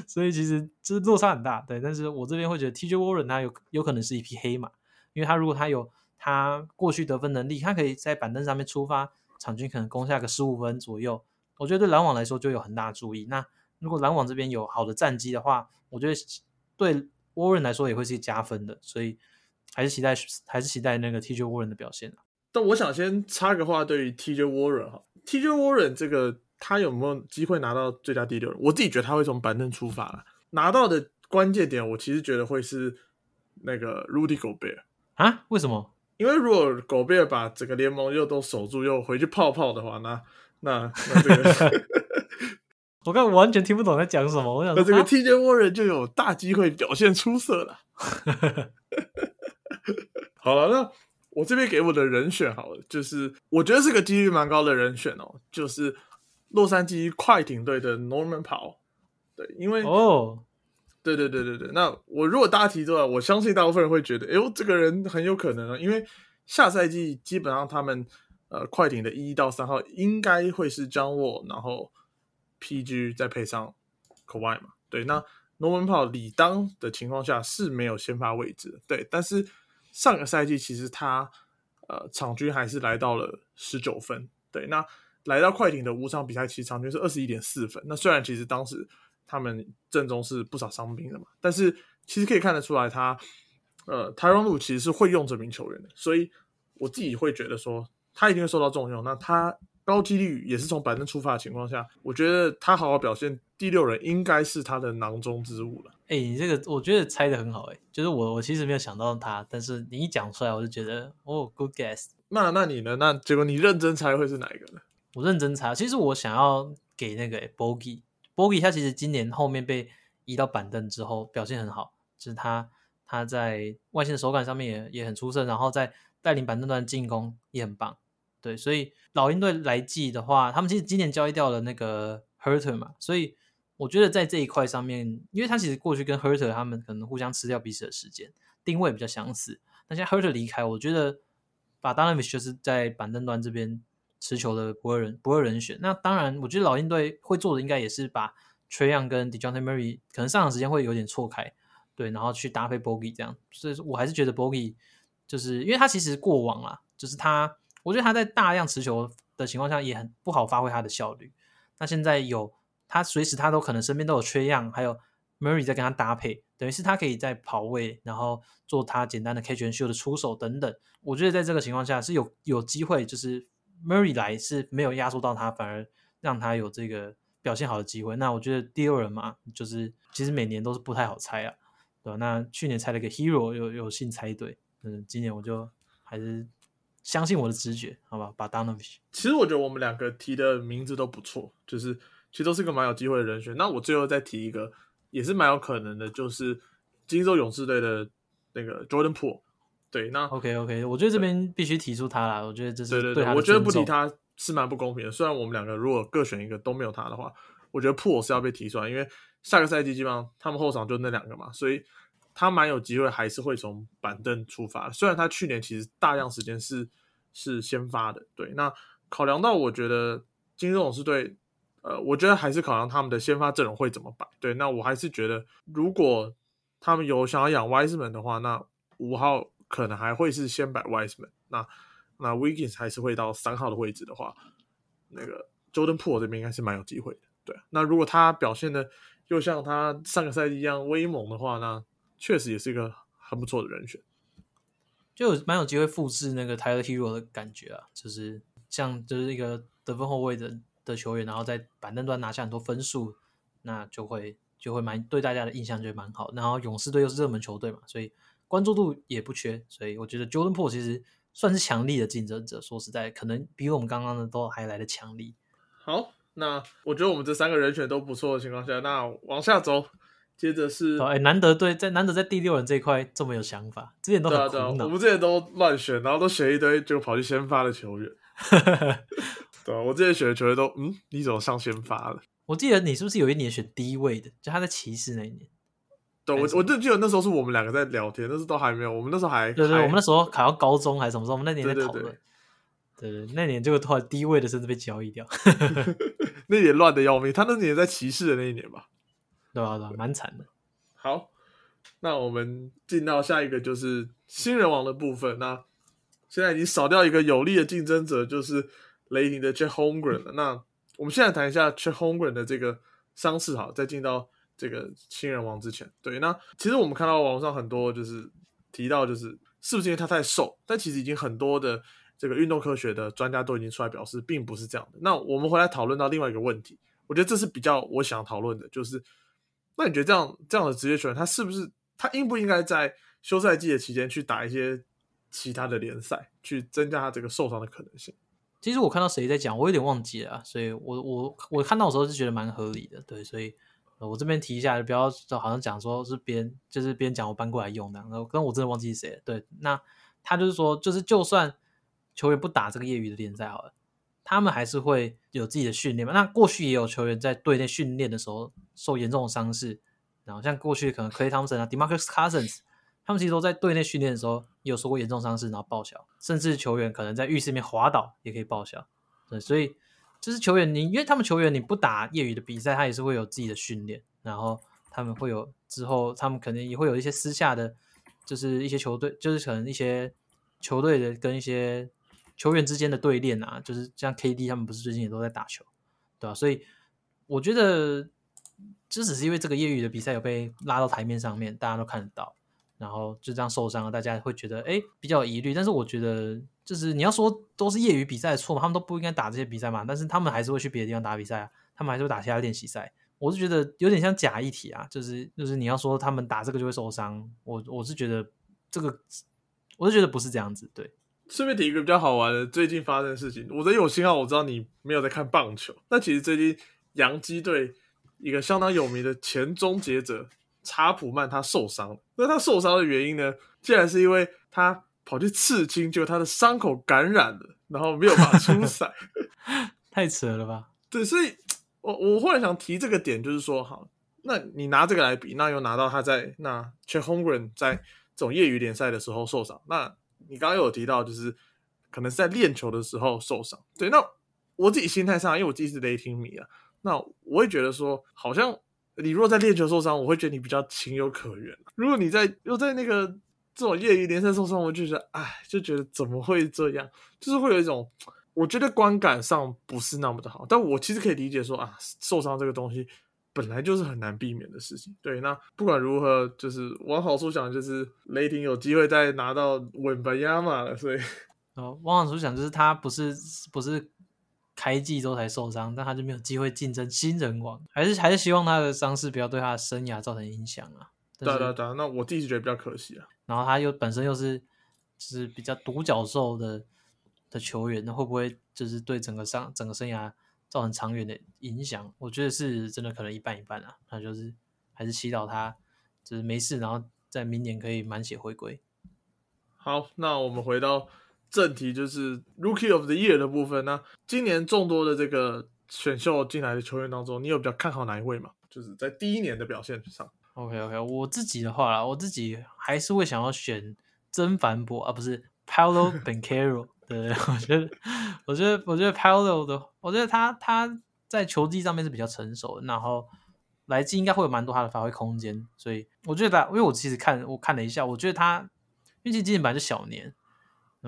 所以其实这落差很大，对。但是我这边会觉得 TJ Warren 他有有可能是一匹黑马，因为他如果他有他过去得分能力，他可以在板凳上面出发，场均可能攻下个十五分左右，我觉得对篮网来说就有很大的注意。那如果篮网这边有好的战绩的话，我觉得对 Warren 来说也会是加分的，所以还是期待还是期待那个 TJ Warren 的表现但我想先插个话，对于 TJ Warren 哈。TJ Warren 这个他有没有机会拿到最佳第六人？我自己觉得他会从板凳出发了，拿到的关键点，我其实觉得会是那个 Rudy Gobert 啊？为什么？因为如果 Gobert 把整个联盟又都守住，又回去泡泡的话，那那那这个，[laughs] 我刚完全听不懂在讲什么。我想，那这个 TJ Warren 就有大机会表现出色了。[laughs] 好了，那。我这边给我的人选好了，就是我觉得是个几率蛮高的人选哦，就是洛杉矶快艇队的 Norman Powell。对，因为哦，对对对对对，那我如果大家提出来，我相信大部分人会觉得，哎呦，这个人很有可能啊，因为下赛季基本上他们呃快艇的一到三号应该会是张沃，然后 PG 再配上 Kawhi 嘛。对，那 Norman Powell 理当的情况下是没有先发位置，对，但是上个赛季其实他呃场均还是来到了十九分，对，那来到快艇的五场比赛，其实场均是二十一点四分。那虽然其实当时他们阵中是不少伤兵的嘛，但是其实可以看得出来他。呃，泰隆路其实是会用这名球员的，所以我自己会觉得说他一定会受到重用。那他高几率也是从板凳出发的情况下，我觉得他好好表现，第六人应该是他的囊中之物了。哎，你这个我觉得猜的很好，哎，就是我我其实没有想到他，但是你一讲出来，我就觉得哦，good guess。那那你呢？那结果你认真猜会是哪一个呢？我认真猜，其实我想要给那个 Bogey，Bogey 他其实今年后面被移到板凳之后表现很好，就是他。他在外线手感上面也也很出色，然后在带领板凳端进攻也很棒，对，所以老鹰队来季的话，他们其实今年交易掉了那个 Hurter 嘛，所以我觉得在这一块上面，因为他其实过去跟 Hurter 他们可能互相吃掉彼此的时间，定位比较相似。那现在 Hurter 离开，我觉得把 Donovan 就是在板凳端这边持球的不二人不二人选。那当然，我觉得老鹰队会做的应该也是把 Trey Young 跟 d e j o n t e Murray 可能上场时间会有点错开。对，然后去搭配 Bogey 这样，所以我还是觉得 Bogey 就是因为他其实过往啊，就是他，我觉得他在大量持球的情况下也很不好发挥他的效率。那现在有他随时他都可能身边都有缺样，还有 Murray 在跟他搭配，等于是他可以在跑位，然后做他简单的 catch and shoot 的出手等等。我觉得在这个情况下是有有机会，就是 Murray 来是没有压缩到他，反而让他有这个表现好的机会。那我觉得第二人嘛，就是其实每年都是不太好猜啊。对吧那去年猜了个 hero，有有幸猜对，嗯，今年我就还是相信我的直觉，好吧，把 Donovan。其实我觉得我们两个提的名字都不错，就是其实都是个蛮有机会的人选。那我最后再提一个，也是蛮有可能的，就是金州勇士队的那个 Jordan Poole。对，那 OK OK，我觉得这边必须提出他了，我觉得这是对对对，我觉得不提他是蛮不公平的。虽然我们两个如果各选一个都没有他的话，我觉得 Poole 是要被提出来，因为。下个赛季基本上他们后场就那两个嘛，所以他蛮有机会还是会从板凳出发。虽然他去年其实大量时间是是先发的，对。那考量到我觉得金州勇士队，呃，我觉得还是考量他们的先发阵容会怎么摆。对，那我还是觉得如果他们有想要养 Wiseman 的话，那五号可能还会是先摆 Wiseman。那那 Wiggins 还是会到三号的位置的话，那个 Jordan Poole 这边应该是蛮有机会的。对，那如果他表现的又像他上个赛季一样威猛的话，那确实也是一个很不错的人选，就蛮有机会复制那个 Tyler Hero 的感觉啊，就是像就是一个得分后卫的的球员，然后在板凳端拿下很多分数，那就会就会蛮对大家的印象就蛮好。然后勇士队又是热门球队嘛，所以关注度也不缺，所以我觉得 Jordan Po 其实算是强力的竞争者。说实在，可能比我们刚刚的都还来的强力。好。那我觉得我们这三个人选都不错的情况下，那往下走，接着是哎，难得对在难得在第六人这一块这么有想法，之前都很苦恼，我们之前都乱选，然后都选一堆就跑去先发的球员。[laughs] 对啊，我之前选的球员都嗯，你怎么上先发了？我记得你是不是有一年选低位的？就他在骑士那一年。对，我我就记得那时候是我们两个在聊天，那时候都还没有，我们那时候还对对，我们那时候考到高中还是什么时候？我们那年在讨论。对对，那年就突然低位的甚至被交易掉。[laughs] 那年乱的要命，他那年在骑士的那一年吧，[laughs] 对啊？对吧？蛮惨的。好，那我们进到下一个就是新人王的部分。那现在已经少掉一个有力的竞争者，就是雷霆的 Chet Holmgren 了。那我们现在谈一下 Chet Holmgren 的这个伤势，好，在进到这个新人王之前，对，那其实我们看到网上很多就是提到，就是是不是因为他太瘦？但其实已经很多的。这个运动科学的专家都已经出来表示，并不是这样的。那我们回来讨论到另外一个问题，我觉得这是比较我想讨论的，就是那你觉得这样这样的职业球员，他是不是他应不应该在休赛季的期间去打一些其他的联赛，去增加他这个受伤的可能性？其实我看到谁在讲，我有点忘记了，所以我我我看到的时候是觉得蛮合理的，对，所以我这边提一下，不要好像讲说是别人就是别人讲我搬过来用的，然后刚我真的忘记是谁，对，那他就是说，就是就算。球员不打这个业余的联赛好了，他们还是会有自己的训练嘛。那过去也有球员在队内训练的时候受严重的伤势，然后像过去可能 Clay Thompson 啊、Demarcus Cousins，他们其实都在队内训练的时候有受过严重伤势，然后报销，甚至球员可能在浴室里面滑倒也可以报销。对，所以就是球员你因为他们球员你不打业余的比赛，他也是会有自己的训练，然后他们会有之后，他们可能也会有一些私下的，就是一些球队，就是可能一些球队的跟一些球员之间的对练啊，就是像 KD 他们不是最近也都在打球，对吧？所以我觉得，这只是因为这个业余的比赛有被拉到台面上面，大家都看得到，然后就这样受伤了，大家会觉得哎比较疑虑。但是我觉得，就是你要说都是业余比赛的错嘛，他们都不应该打这些比赛嘛，但是他们还是会去别的地方打比赛啊，他们还是会打其他练习赛。我是觉得有点像假议题啊，就是就是你要说他们打这个就会受伤，我我是觉得这个，我是觉得不是这样子。对，顺便提一个比较好玩的最近发生的事情，我的有信号我知道你没有在看棒球，那其实最近洋基队一个相当有名的前终结者查普曼他受伤了，那他受伤的原因呢，竟然是因为他跑去刺青，结果他的伤口感染了，然后没有办法出赛，[laughs] 太扯了吧？对，所以。我我忽然想提这个点，就是说，好，那你拿这个来比，那又拿到他在那 Ch Hongren 在这种业余联赛的时候受伤，那你刚刚有提到，就是可能是在练球的时候受伤，对，那我自己心态上，因为我自己是雷霆迷啊，那我会觉得说，好像你如果在练球受伤，我会觉得你比较情有可原；如果你在又在那个这种业余联赛受伤，我就觉得，哎，就觉得怎么会这样，就是会有一种。我觉得观感上不是那么的好，但我其实可以理解说啊，受伤这个东西本来就是很难避免的事情。对，那不管如何，就是往好处想，就是雷霆有机会再拿到稳本亚马了。所以，哦，往好处想，就是他不是不是开季之后才受伤，但他就没有机会竞争新人王，还是还是希望他的伤势不要对他的生涯造成影响啊。对对对，那我自己觉得比较可惜啊。然后他又本身又是就是比较独角兽的。的球员，那会不会就是对整个上整个生涯造成长远的影响？我觉得是真的，可能一半一半啊。那就是还是祈祷他就是没事，然后在明年可以满血回归。好，那我们回到正题，就是 Rookie of the Year 的部分。那今年众多的这个选秀进来的球员当中，你有比较看好哪一位吗？就是在第一年的表现上。OK OK，我自己的话啦，我自己还是会想要选曾凡博，啊不是 Paulo [laughs] Bencaro。对，我觉得，我觉得，我觉得 Paolo 的，我觉得他他在球技上面是比较成熟的，然后来季应该会有蛮多他的发挥空间，所以我觉得，因为我其实看我看了一下，我觉得他，因为今年本来就小年，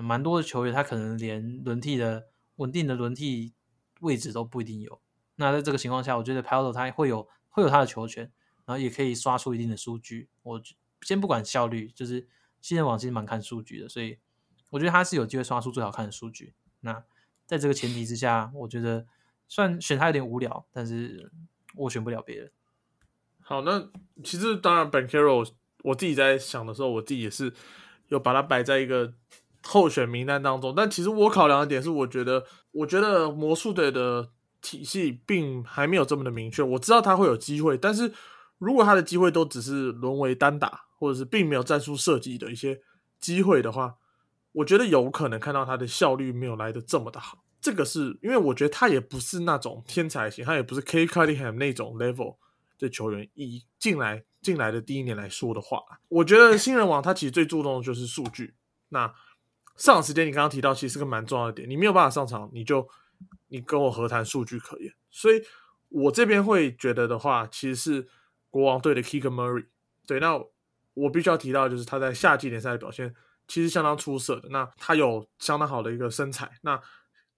蛮多的球员他可能连轮替的稳定的轮替位置都不一定有，那在这个情况下，我觉得 p a l o 他会有会有他的球权，然后也可以刷出一定的数据，我先不管效率，就是新人网其实蛮看数据的，所以。我觉得他是有机会刷出最好看的数据。那在这个前提之下，我觉得算选他有点无聊，但是我选不了别人。好，那其实当然，Ben Carroll，我自己在想的时候，我自己也是有把它摆在一个候选名单当中。但其实我考量的点是，我觉得，我觉得魔术队的体系并还没有这么的明确。我知道他会有机会，但是如果他的机会都只是沦为单打，或者是并没有战术设计的一些机会的话。我觉得有可能看到他的效率没有来的这么的好，这个是因为我觉得他也不是那种天才型，他也不是 K Cunningham 那种 level 的球员。以进来进来的第一年来说的话，我觉得新人王他其实最注重的就是数据。那上场时间你刚刚提到其实是个蛮重要的点，你没有办法上场，你就你跟我何谈数据可言？所以我这边会觉得的话，其实是国王队的 k i g a Murray。对，那我必须要提到就是他在夏季联赛的表现。其实相当出色的，那他有相当好的一个身材，那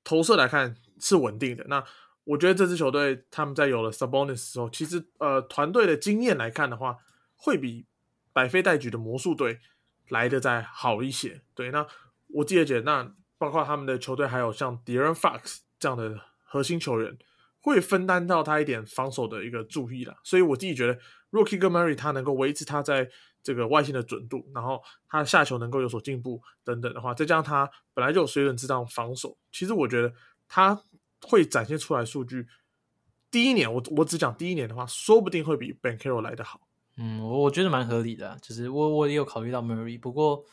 投射来看是稳定的。那我觉得这支球队他们在有了 Sabonis 时候，其实呃团队的经验来看的话，会比百废待举的魔术队来的再好一些。对，那我记得姐，那包括他们的球队还有像 Deron Fox 这样的核心球员，会分担到他一点防守的一个注意了。所以我自己觉得，Rookie 跟 Murray 他能够维持他在。这个外线的准度，然后他下球能够有所进步等等的话，再加上他本来就有水准之上防守，其实我觉得他会展现出来数据。第一年我我只讲第一年的话，说不定会比 Ben Caro 来的好。嗯，我我觉得蛮合理的，就是我我也有考虑到 Murray，不过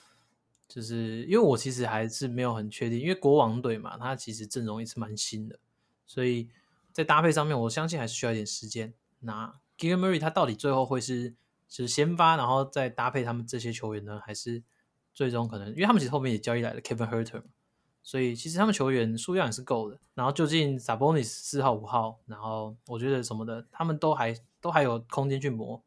就是因为我其实还是没有很确定，因为国王队嘛，他其实阵容也是蛮新的，所以在搭配上面，我相信还是需要一点时间。那 g i l Murray 他到底最后会是？是先发，然后再搭配他们这些球员呢？还是最终可能？因为他们其实后面也交易来了 Kevin Herter，所以其实他们球员数量也是够的。然后究竟 Sabonis 四号、五号，然后我觉得什么的，他们都还都还有空间去磨。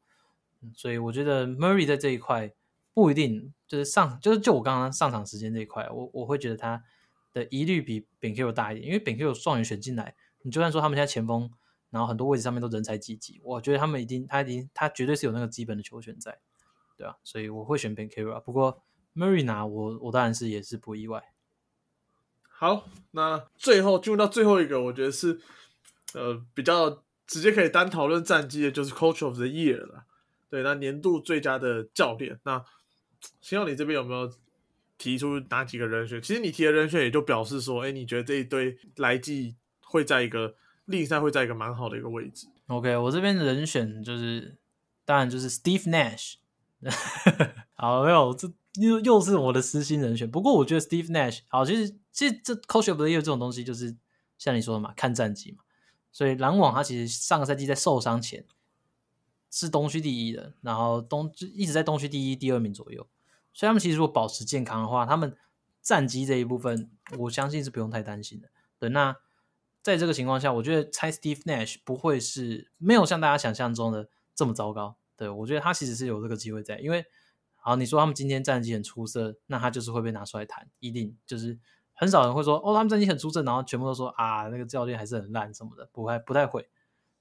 嗯所以我觉得 Murray 在这一块不一定就是上，就是就我刚刚上场时间这一块，我我会觉得他的疑虑比 b e n k 大一点，因为 b e n k 状元选进来，你就算说他们现在前锋，然后很多位置上面都人才济济，我觉得他们一定他一定他绝对是有那个基本的球权在，对啊，所以我会选 b e n k 不过 Murray 拿我我当然是也是不意外。好，那最后进入到最后一个，我觉得是呃比较直接可以单讨论战绩的，就是 Coach of the Year 了。对，那年度最佳的教练，那希望你这边有没有提出哪几个人选？其实你提的人选也就表示说，哎，你觉得这一堆来季会在一个另赛会在一个蛮好的一个位置。OK，我这边的人选就是，当然就是 Steve Nash。[laughs] 好，没有，这又又是我的私心人选。不过我觉得 Steve Nash 好，其实其实这 Coach of the Year 这种东西，就是像你说的嘛，看战绩嘛。所以篮网他其实上个赛季在受伤前是东区第一的，然后东就一直在东区第一、第二名左右。所以他们其实如果保持健康的话，他们战绩这一部分，我相信是不用太担心的。对，那在这个情况下，我觉得猜 Steve Nash 不会是没有像大家想象中的这么糟糕。对我觉得他其实是有这个机会在，因为好你说他们今天战绩很出色，那他就是会被拿出来谈，一定就是很少人会说哦他们战绩很出色，然后全部都说啊那个教练还是很烂什么的，不太不太会。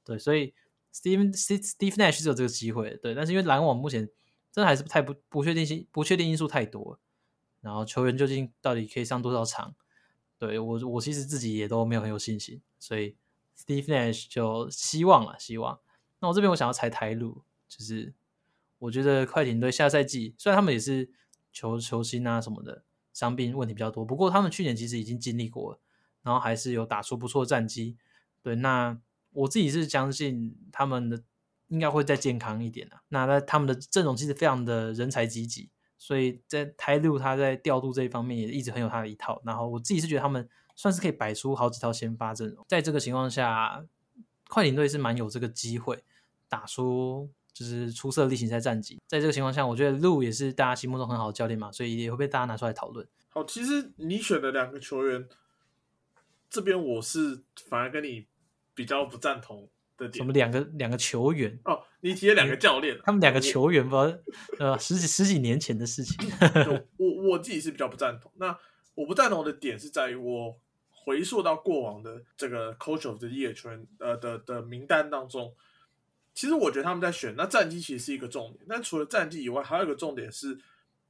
对，所以 Steve Steve Nash 是有这个机会的，对，但是因为篮网目前真的还是太不不确定性不确定因素太多，然后球员究竟到底可以上多少场？对我，我其实自己也都没有很有信心，所以 Steve Nash 就希望了，希望。那我这边我想要猜台路，就是我觉得快艇队下赛季虽然他们也是球球星啊什么的，伤病问题比较多，不过他们去年其实已经经历过了，然后还是有打出不错的战绩。对，那我自己是相信他们的应该会再健康一点的、啊。那在他们的阵容其实非常的人才济济。所以在台路他在调度这一方面也一直很有他的一套，然后我自己是觉得他们算是可以摆出好几套先发阵容，在这个情况下，快艇队是蛮有这个机会打出就是出色例行赛战绩。在这个情况下，我觉得路也是大家心目中很好的教练嘛，所以也会被大家拿出来讨论。好，其实你选的两个球员，这边我是反而跟你比较不赞同的点。什么两个两个球员？哦，你提了两个教练，他们两个球员吧，呃，十几十几年前的事情。我我自己是比较不赞同。那我不赞同的点是在于我回溯到过往的这个 Coach of the Year 球员呃的的名单当中，其实我觉得他们在选那战绩其实是一个重点，但除了战绩以外，还有一个重点是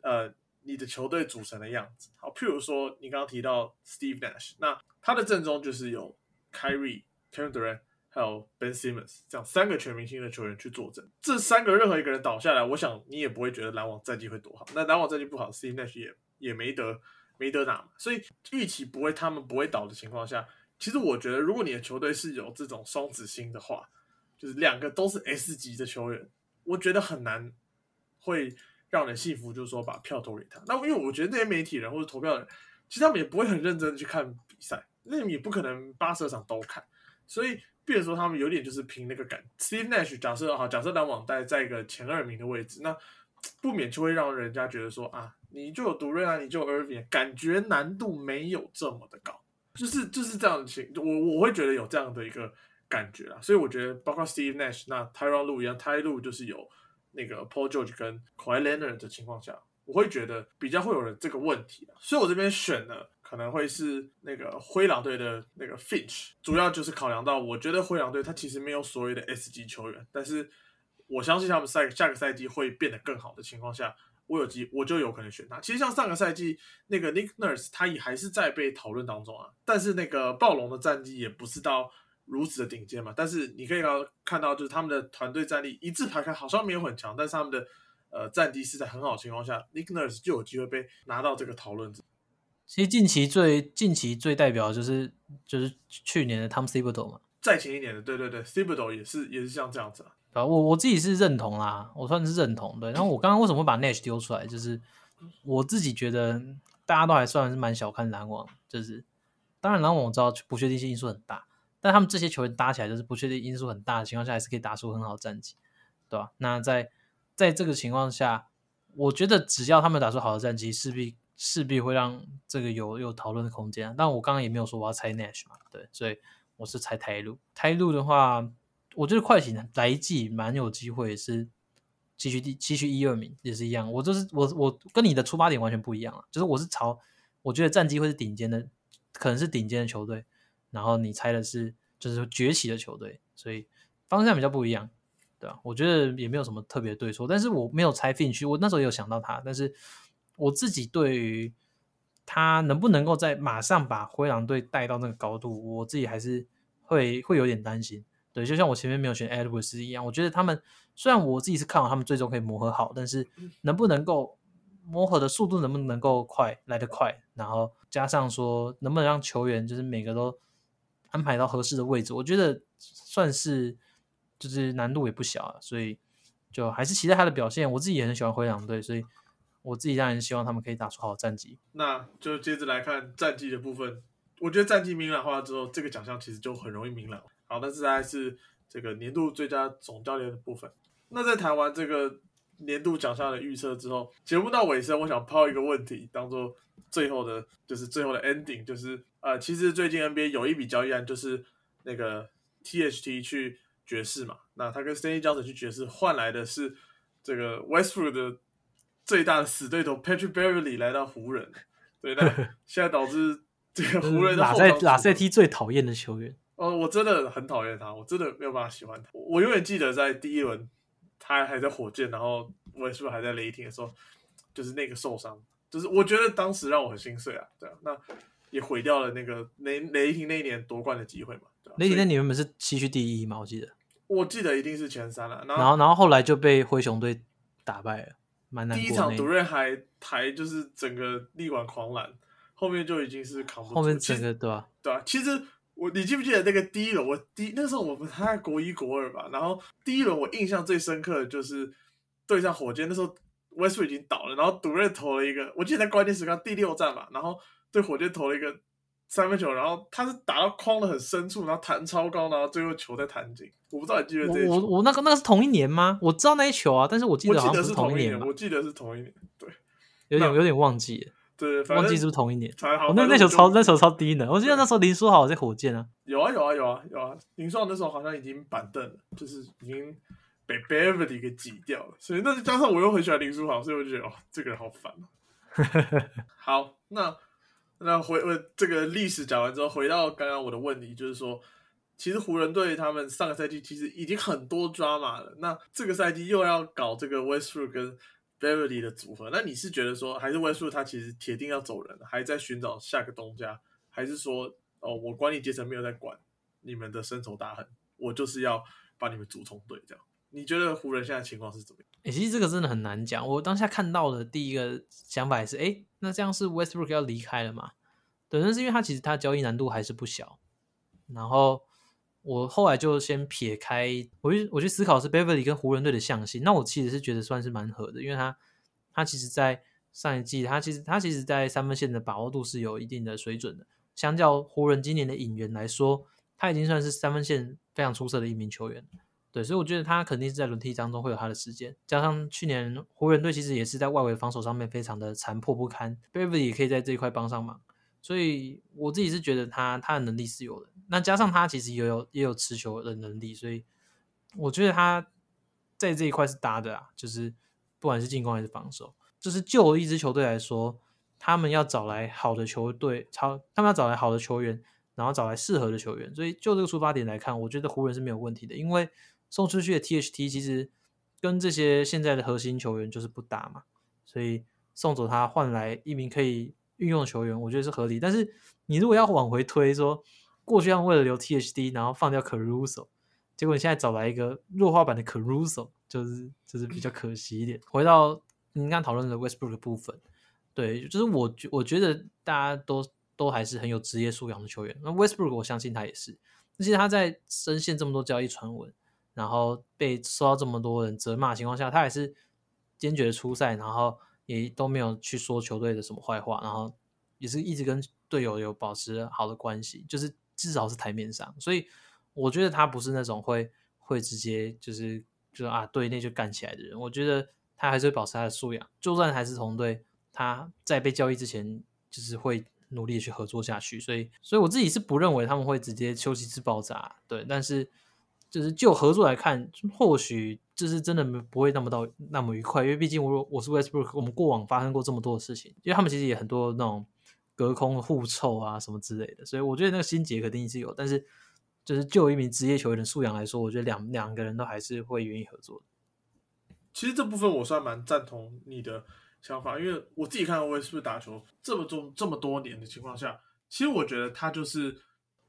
呃你的球队组成的样子。好，譬如说你刚刚提到 Steve Nash，那他的阵中就是有 Kyrie、Kevin Durant。还有 Ben Simmons 这样三个全明星的球员去坐镇，这三个任何一个人倒下来，我想你也不会觉得篮网战绩会多好。那篮网战绩不好，Steve Nash 也也没得没得拿嘛，所以预期不会他们不会倒的情况下，其实我觉得如果你的球队是有这种双子星的话，就是两个都是 S 级的球员，我觉得很难会让人信服，就是说把票投给他。那因为我觉得那些媒体人或者投票人，其实他们也不会很认真的去看比赛，那你不可能八十场都看，所以。变说他们有点就是凭那个感，Steve Nash 假设好，假设篮网在在一个前二名的位置，那 [tsk] 不免就会让人家觉得说啊，你就有独瑞啊，你就有 Irving，感觉难度没有这么的高，就是就是这样的情，我我会觉得有这样的一个感觉啦，所以我觉得包括 Steve Nash，那 Tyron Lu 一样，Ty Lu 就是有那个 Paul George 跟 k a w i Leonard 的情况下，我会觉得比较会有人这个问题，所以我这边选了。可能会是那个灰狼队的那个 Finch，主要就是考量到，我觉得灰狼队他其实没有所谓的 S 级球员，但是我相信他们赛下个赛季会变得更好的情况下，我有机我就有可能选他。其实像上个赛季那个 Nick Nurse，他也还是在被讨论当中啊，但是那个暴龙的战绩也不是到如此的顶尖嘛，但是你可以看到，就是他们的团队战力一字排开，好像没有很强，但是他们的呃战绩是在很好的情况下，Nick Nurse 就有机会被拿到这个讨论。其实近期最近期最代表就是就是去年的 Tom Thibodeau 嘛，再前一年的，对对对，Thibodeau 也是也是像这样子啊。啊，我我自己是认同啦，我算是认同对。然后我刚刚为什么会把 Nash 丢出来，就是我自己觉得大家都还算是蛮小看篮网，就是当然篮网我知道不确定性因素很大，但他们这些球员搭起来就是不确定因素很大的情况下，还是可以打出很好的战绩，对吧？那在在这个情况下，我觉得只要他们打出好的战绩，势必。势必会让这个有有讨论的空间，但我刚刚也没有说我要猜 Nash 嘛，对，所以我是猜台路。台路的话，我觉得快艇来季蛮有机会是西区第西区一二名也是一样。我就是我我跟你的出发点完全不一样啊，就是我是朝我觉得战绩会是顶尖的，可能是顶尖的球队，然后你猜的是就是崛起的球队，所以方向比较不一样，对吧？我觉得也没有什么特别对错，但是我没有猜 Finch，我那时候也有想到他，但是我自己对于他能不能够在马上把灰狼队带到那个高度，我自己还是会会有点担心。对，就像我前面没有选 Edwards 一样，我觉得他们虽然我自己是看好他们最终可以磨合好，但是能不能够磨合的速度能不能够快来得快，然后加上说能不能让球员就是每个都安排到合适的位置，我觉得算是就是难度也不小啊，所以就还是期待他的表现。我自己也很喜欢灰狼队，所以我自己当然希望他们可以打出好的战绩。那就接着来看战绩的部分。我觉得战绩明朗化之后，这个奖项其实就很容易明朗。好，那这还是这个年度最佳总教练的部分。那在谈完这个年度奖项的预测之后，节目到尾声，我想抛一个问题，当做最后的，就是最后的 ending，就是呃，其实最近 NBA 有一笔交易案，就是那个 THT 去爵士嘛，那他跟 Stanley Johnson 去爵士换来的是这个 Westbrook 的最大的死对头 Patrick Beverly 来到湖人，对，那 [laughs] 现在导致这个湖人的拉塞拉塞 T 最讨厌的球员。哦，我真的很讨厌他，我真的没有办法喜欢他。我永远记得在第一轮他还在火箭，然后我也是不是还在雷霆的时候，就是那个受伤，就是我觉得当时让我很心碎啊。对啊，那也毁掉了那个雷雷霆那一年夺冠的机会嘛。对雷霆那年原本是西区第一嘛，我记得。我记得一定是前三了。然后，然后后来就被灰熊队打败了，蛮难过。第一场独瑞还还就是整个力挽狂澜，后面就已经是扛不住。后面整个对吧？对啊，其实。我你记不记得那个第一轮？我第那时候我们还在国一国二吧。然后第一轮我印象最深刻的就是对上火箭，那时候 Westbrook 已经倒了，然后独瑞投了一个，我记得在关键时刻第六战吧，然后对火箭投了一个三分球，然后他是打到框的很深处，然后弹超高，然后最后球再弹进。我不知道你记得这我我那个那个是同一年吗？我知道那一球啊，但是我记得好像是同一年，我记得是同一年，对，有点有点忘记了。对，忘记是不是同一年？我那那球超那球超低呢，我记得那时候林书豪在火箭啊。有啊有啊有啊有啊，林书豪那时候好像已经板凳了，就是已经被 Beverly 给挤掉了。所以那加上我又很喜欢林书豪，所以我就觉得哦，这个人好烦啊。[laughs] 好，那那回呃这个历史讲完之后，回到刚刚我的问题，就是说，其实湖人队他们上个赛季其实已经很多抓马了，那这个赛季又要搞这个 Westbrook 跟。Beverly 的组合，那你是觉得说，还是威数他其实铁定要走人，还在寻找下个东家，还是说，哦，我管理阶层没有在管你们的深仇大恨，我就是要把你们组成队这样？你觉得湖人现在情况是怎么样？哎，其实这个真的很难讲。我当下看到的第一个想法是，哎，那这样是 Westbrook 要离开了嘛？对，那是因为他其实他交易难度还是不小，然后。我后来就先撇开，我去我去思考是 Beverly 跟湖人队的象性。那我其实是觉得算是蛮合的，因为他他其实，在上一季，他其实他其实在三分线的把握度是有一定的水准的。相较湖人今年的引援来说，他已经算是三分线非常出色的一名球员。对，所以我觉得他肯定是在轮替当中会有他的时间。加上去年湖人队其实也是在外围防守上面非常的残破不堪 b e v e r y 也可以在这一块帮上忙。所以我自己是觉得他他的能力是有的，那加上他其实也有也有持球的能力，所以我觉得他在这一块是搭的啊，就是不管是进攻还是防守，就是就一支球队来说，他们要找来好的球队，超他们要找来好的球员，然后找来适合的球员，所以就这个出发点来看，我觉得湖人是没有问题的，因为送出去的 THT 其实跟这些现在的核心球员就是不打嘛，所以送走他换来一名可以。运用球员，我觉得是合理。但是你如果要往回推，说过去他们为了留 THD，然后放掉 Caruso，结果你现在找来一个弱化版的 Caruso，就是就是比较可惜一点。回到你刚讨论的 Westbrook 的部分，对，就是我我觉得大家都都还是很有职业素养的球员。那 Westbrook 我相信他也是。而且他在深陷这么多交易传闻，然后被受到这么多人责骂情况下，他还是坚决的出赛，然后。也都没有去说球队的什么坏话，然后也是一直跟队友有保持好的关系，就是至少是台面上。所以我觉得他不是那种会会直接就是就啊队内就干起来的人。我觉得他还是会保持他的素养，就算还是同队，他在被交易之前就是会努力去合作下去。所以，所以我自己是不认为他们会直接休息室爆炸，对。但是就是就合作来看，或许就是真的没不会那么到那么愉快，因为毕竟我我是 Westbrook，我们过往发生过这么多的事情，因为他们其实也很多那种隔空互臭啊什么之类的，所以我觉得那个心结肯定是有，但是就是就一名职业球员的素养来说，我觉得两两个人都还是会愿意合作。其实这部分我算蛮赞同你的想法，因为我自己看 Westbrook 打球这么多这么多年的情况下，其实我觉得他就是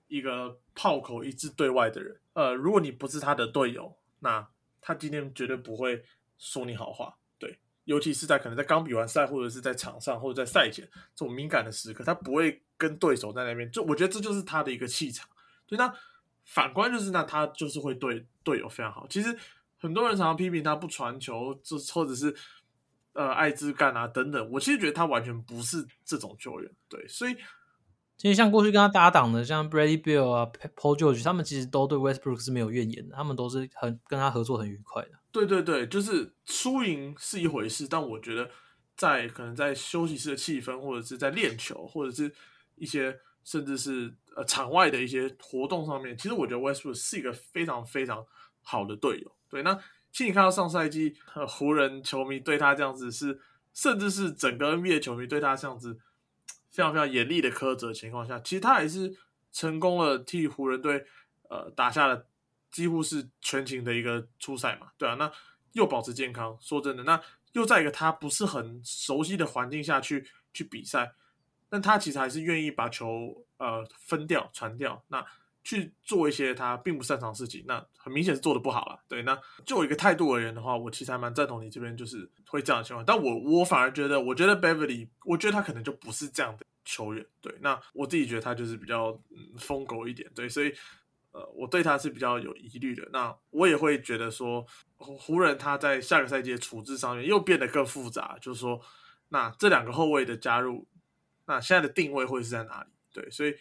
一个炮口一致对外的人。呃，如果你不是他的队友，那他今天绝对不会说你好话，对，尤其是在可能在刚比完赛，或者是在场上，或者在赛前这种敏感的时刻，他不会跟对手在那边。就我觉得这就是他的一个气场。对，那反观就是那他就是会对队友非常好。其实很多人常常批评他不传球，这或者是呃爱自干啊等等。我其实觉得他完全不是这种球员。对，所以。其实像过去跟他搭档的，像 Brady Bill 啊、Paul George，他们其实都对 Westbrook 是没有怨言的，他们都是很跟他合作很愉快的。对对对，就是输赢是一回事，但我觉得在可能在休息室的气氛，或者是在练球，或者是一些甚至是呃场外的一些活动上面，其实我觉得 Westbrook 是一个非常非常好的队友。对，那其实你看到上赛季湖人球迷对他这样子，是甚至是整个 NBA 球迷对他这样子。非常非常严厉的苛责情况下，其实他还是成功了替湖人队呃打下了几乎是全勤的一个初赛嘛，对啊，那又保持健康，说真的，那又在一个他不是很熟悉的环境下去去比赛，但他其实还是愿意把球呃分掉传掉，那去做一些他并不擅长的事情，那很明显是做的不好了，对，那就我一个态度而言的话，我其实还蛮赞同你这边就是会这样的情况，但我我反而觉得，我觉得 Beverly，我觉得他可能就不是这样的。球员对，那我自己觉得他就是比较嗯疯狗一点，对，所以呃我对他是比较有疑虑的。那我也会觉得说，湖人他在下个赛季的处置上面又变得更复杂，就是说，那这两个后卫的加入，那现在的定位会是在哪里？对，所以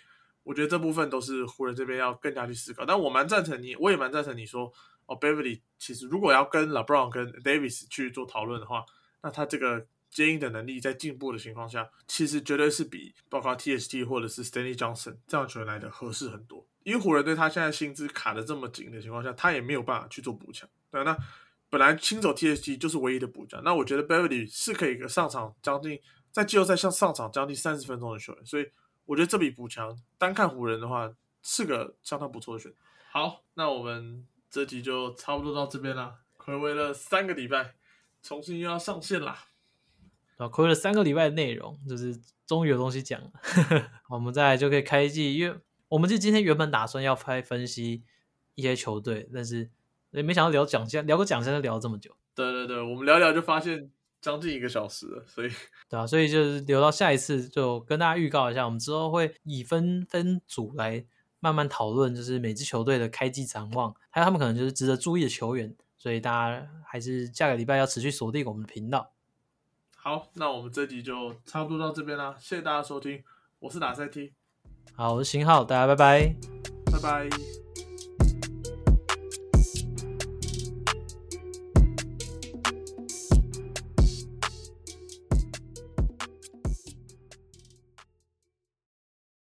我觉得这部分都是湖人这边要更加去思考。但我蛮赞成你，我也蛮赞成你说，哦，Beverly 其实如果要跟 LeBron 跟 Davis 去做讨论的话，那他这个。接应的能力在进步的情况下，其实绝对是比包括 TST 或者是 Stanley Johnson 这样球员来的合适很多。因为湖人队他现在薪资卡的这么紧的情况下，他也没有办法去做补强。对，那本来清走 TST 就是唯一的补强。那我觉得 Beverly 是可以上场将近在季后赛上上场将近三十分钟的球员，所以我觉得这笔补强单看湖人的话是个相当不错的选择。好，那我们这集就差不多到这边了，回味了三个礼拜，重新又要上线啦。啊，亏了三个礼拜的内容，就是终于有东西讲了。[laughs] 我们再来就可以开季，因为我们就今天原本打算要拍分析一些球队，但是也没想到聊奖项，聊个奖项就聊了这么久。对对对，我们聊聊就发现将近一个小时了，所以 [laughs] 对啊，所以就是留到下一次，就跟大家预告一下，我们之后会以分分组来慢慢讨论，就是每支球队的开季展望，还有他们可能就是值得注意的球员，所以大家还是下个礼拜要持续锁定我们的频道。好，那我们这集就差不多到这边啦，谢谢大家收听，我是打赛 T，好，我是新浩，大家拜拜，拜拜。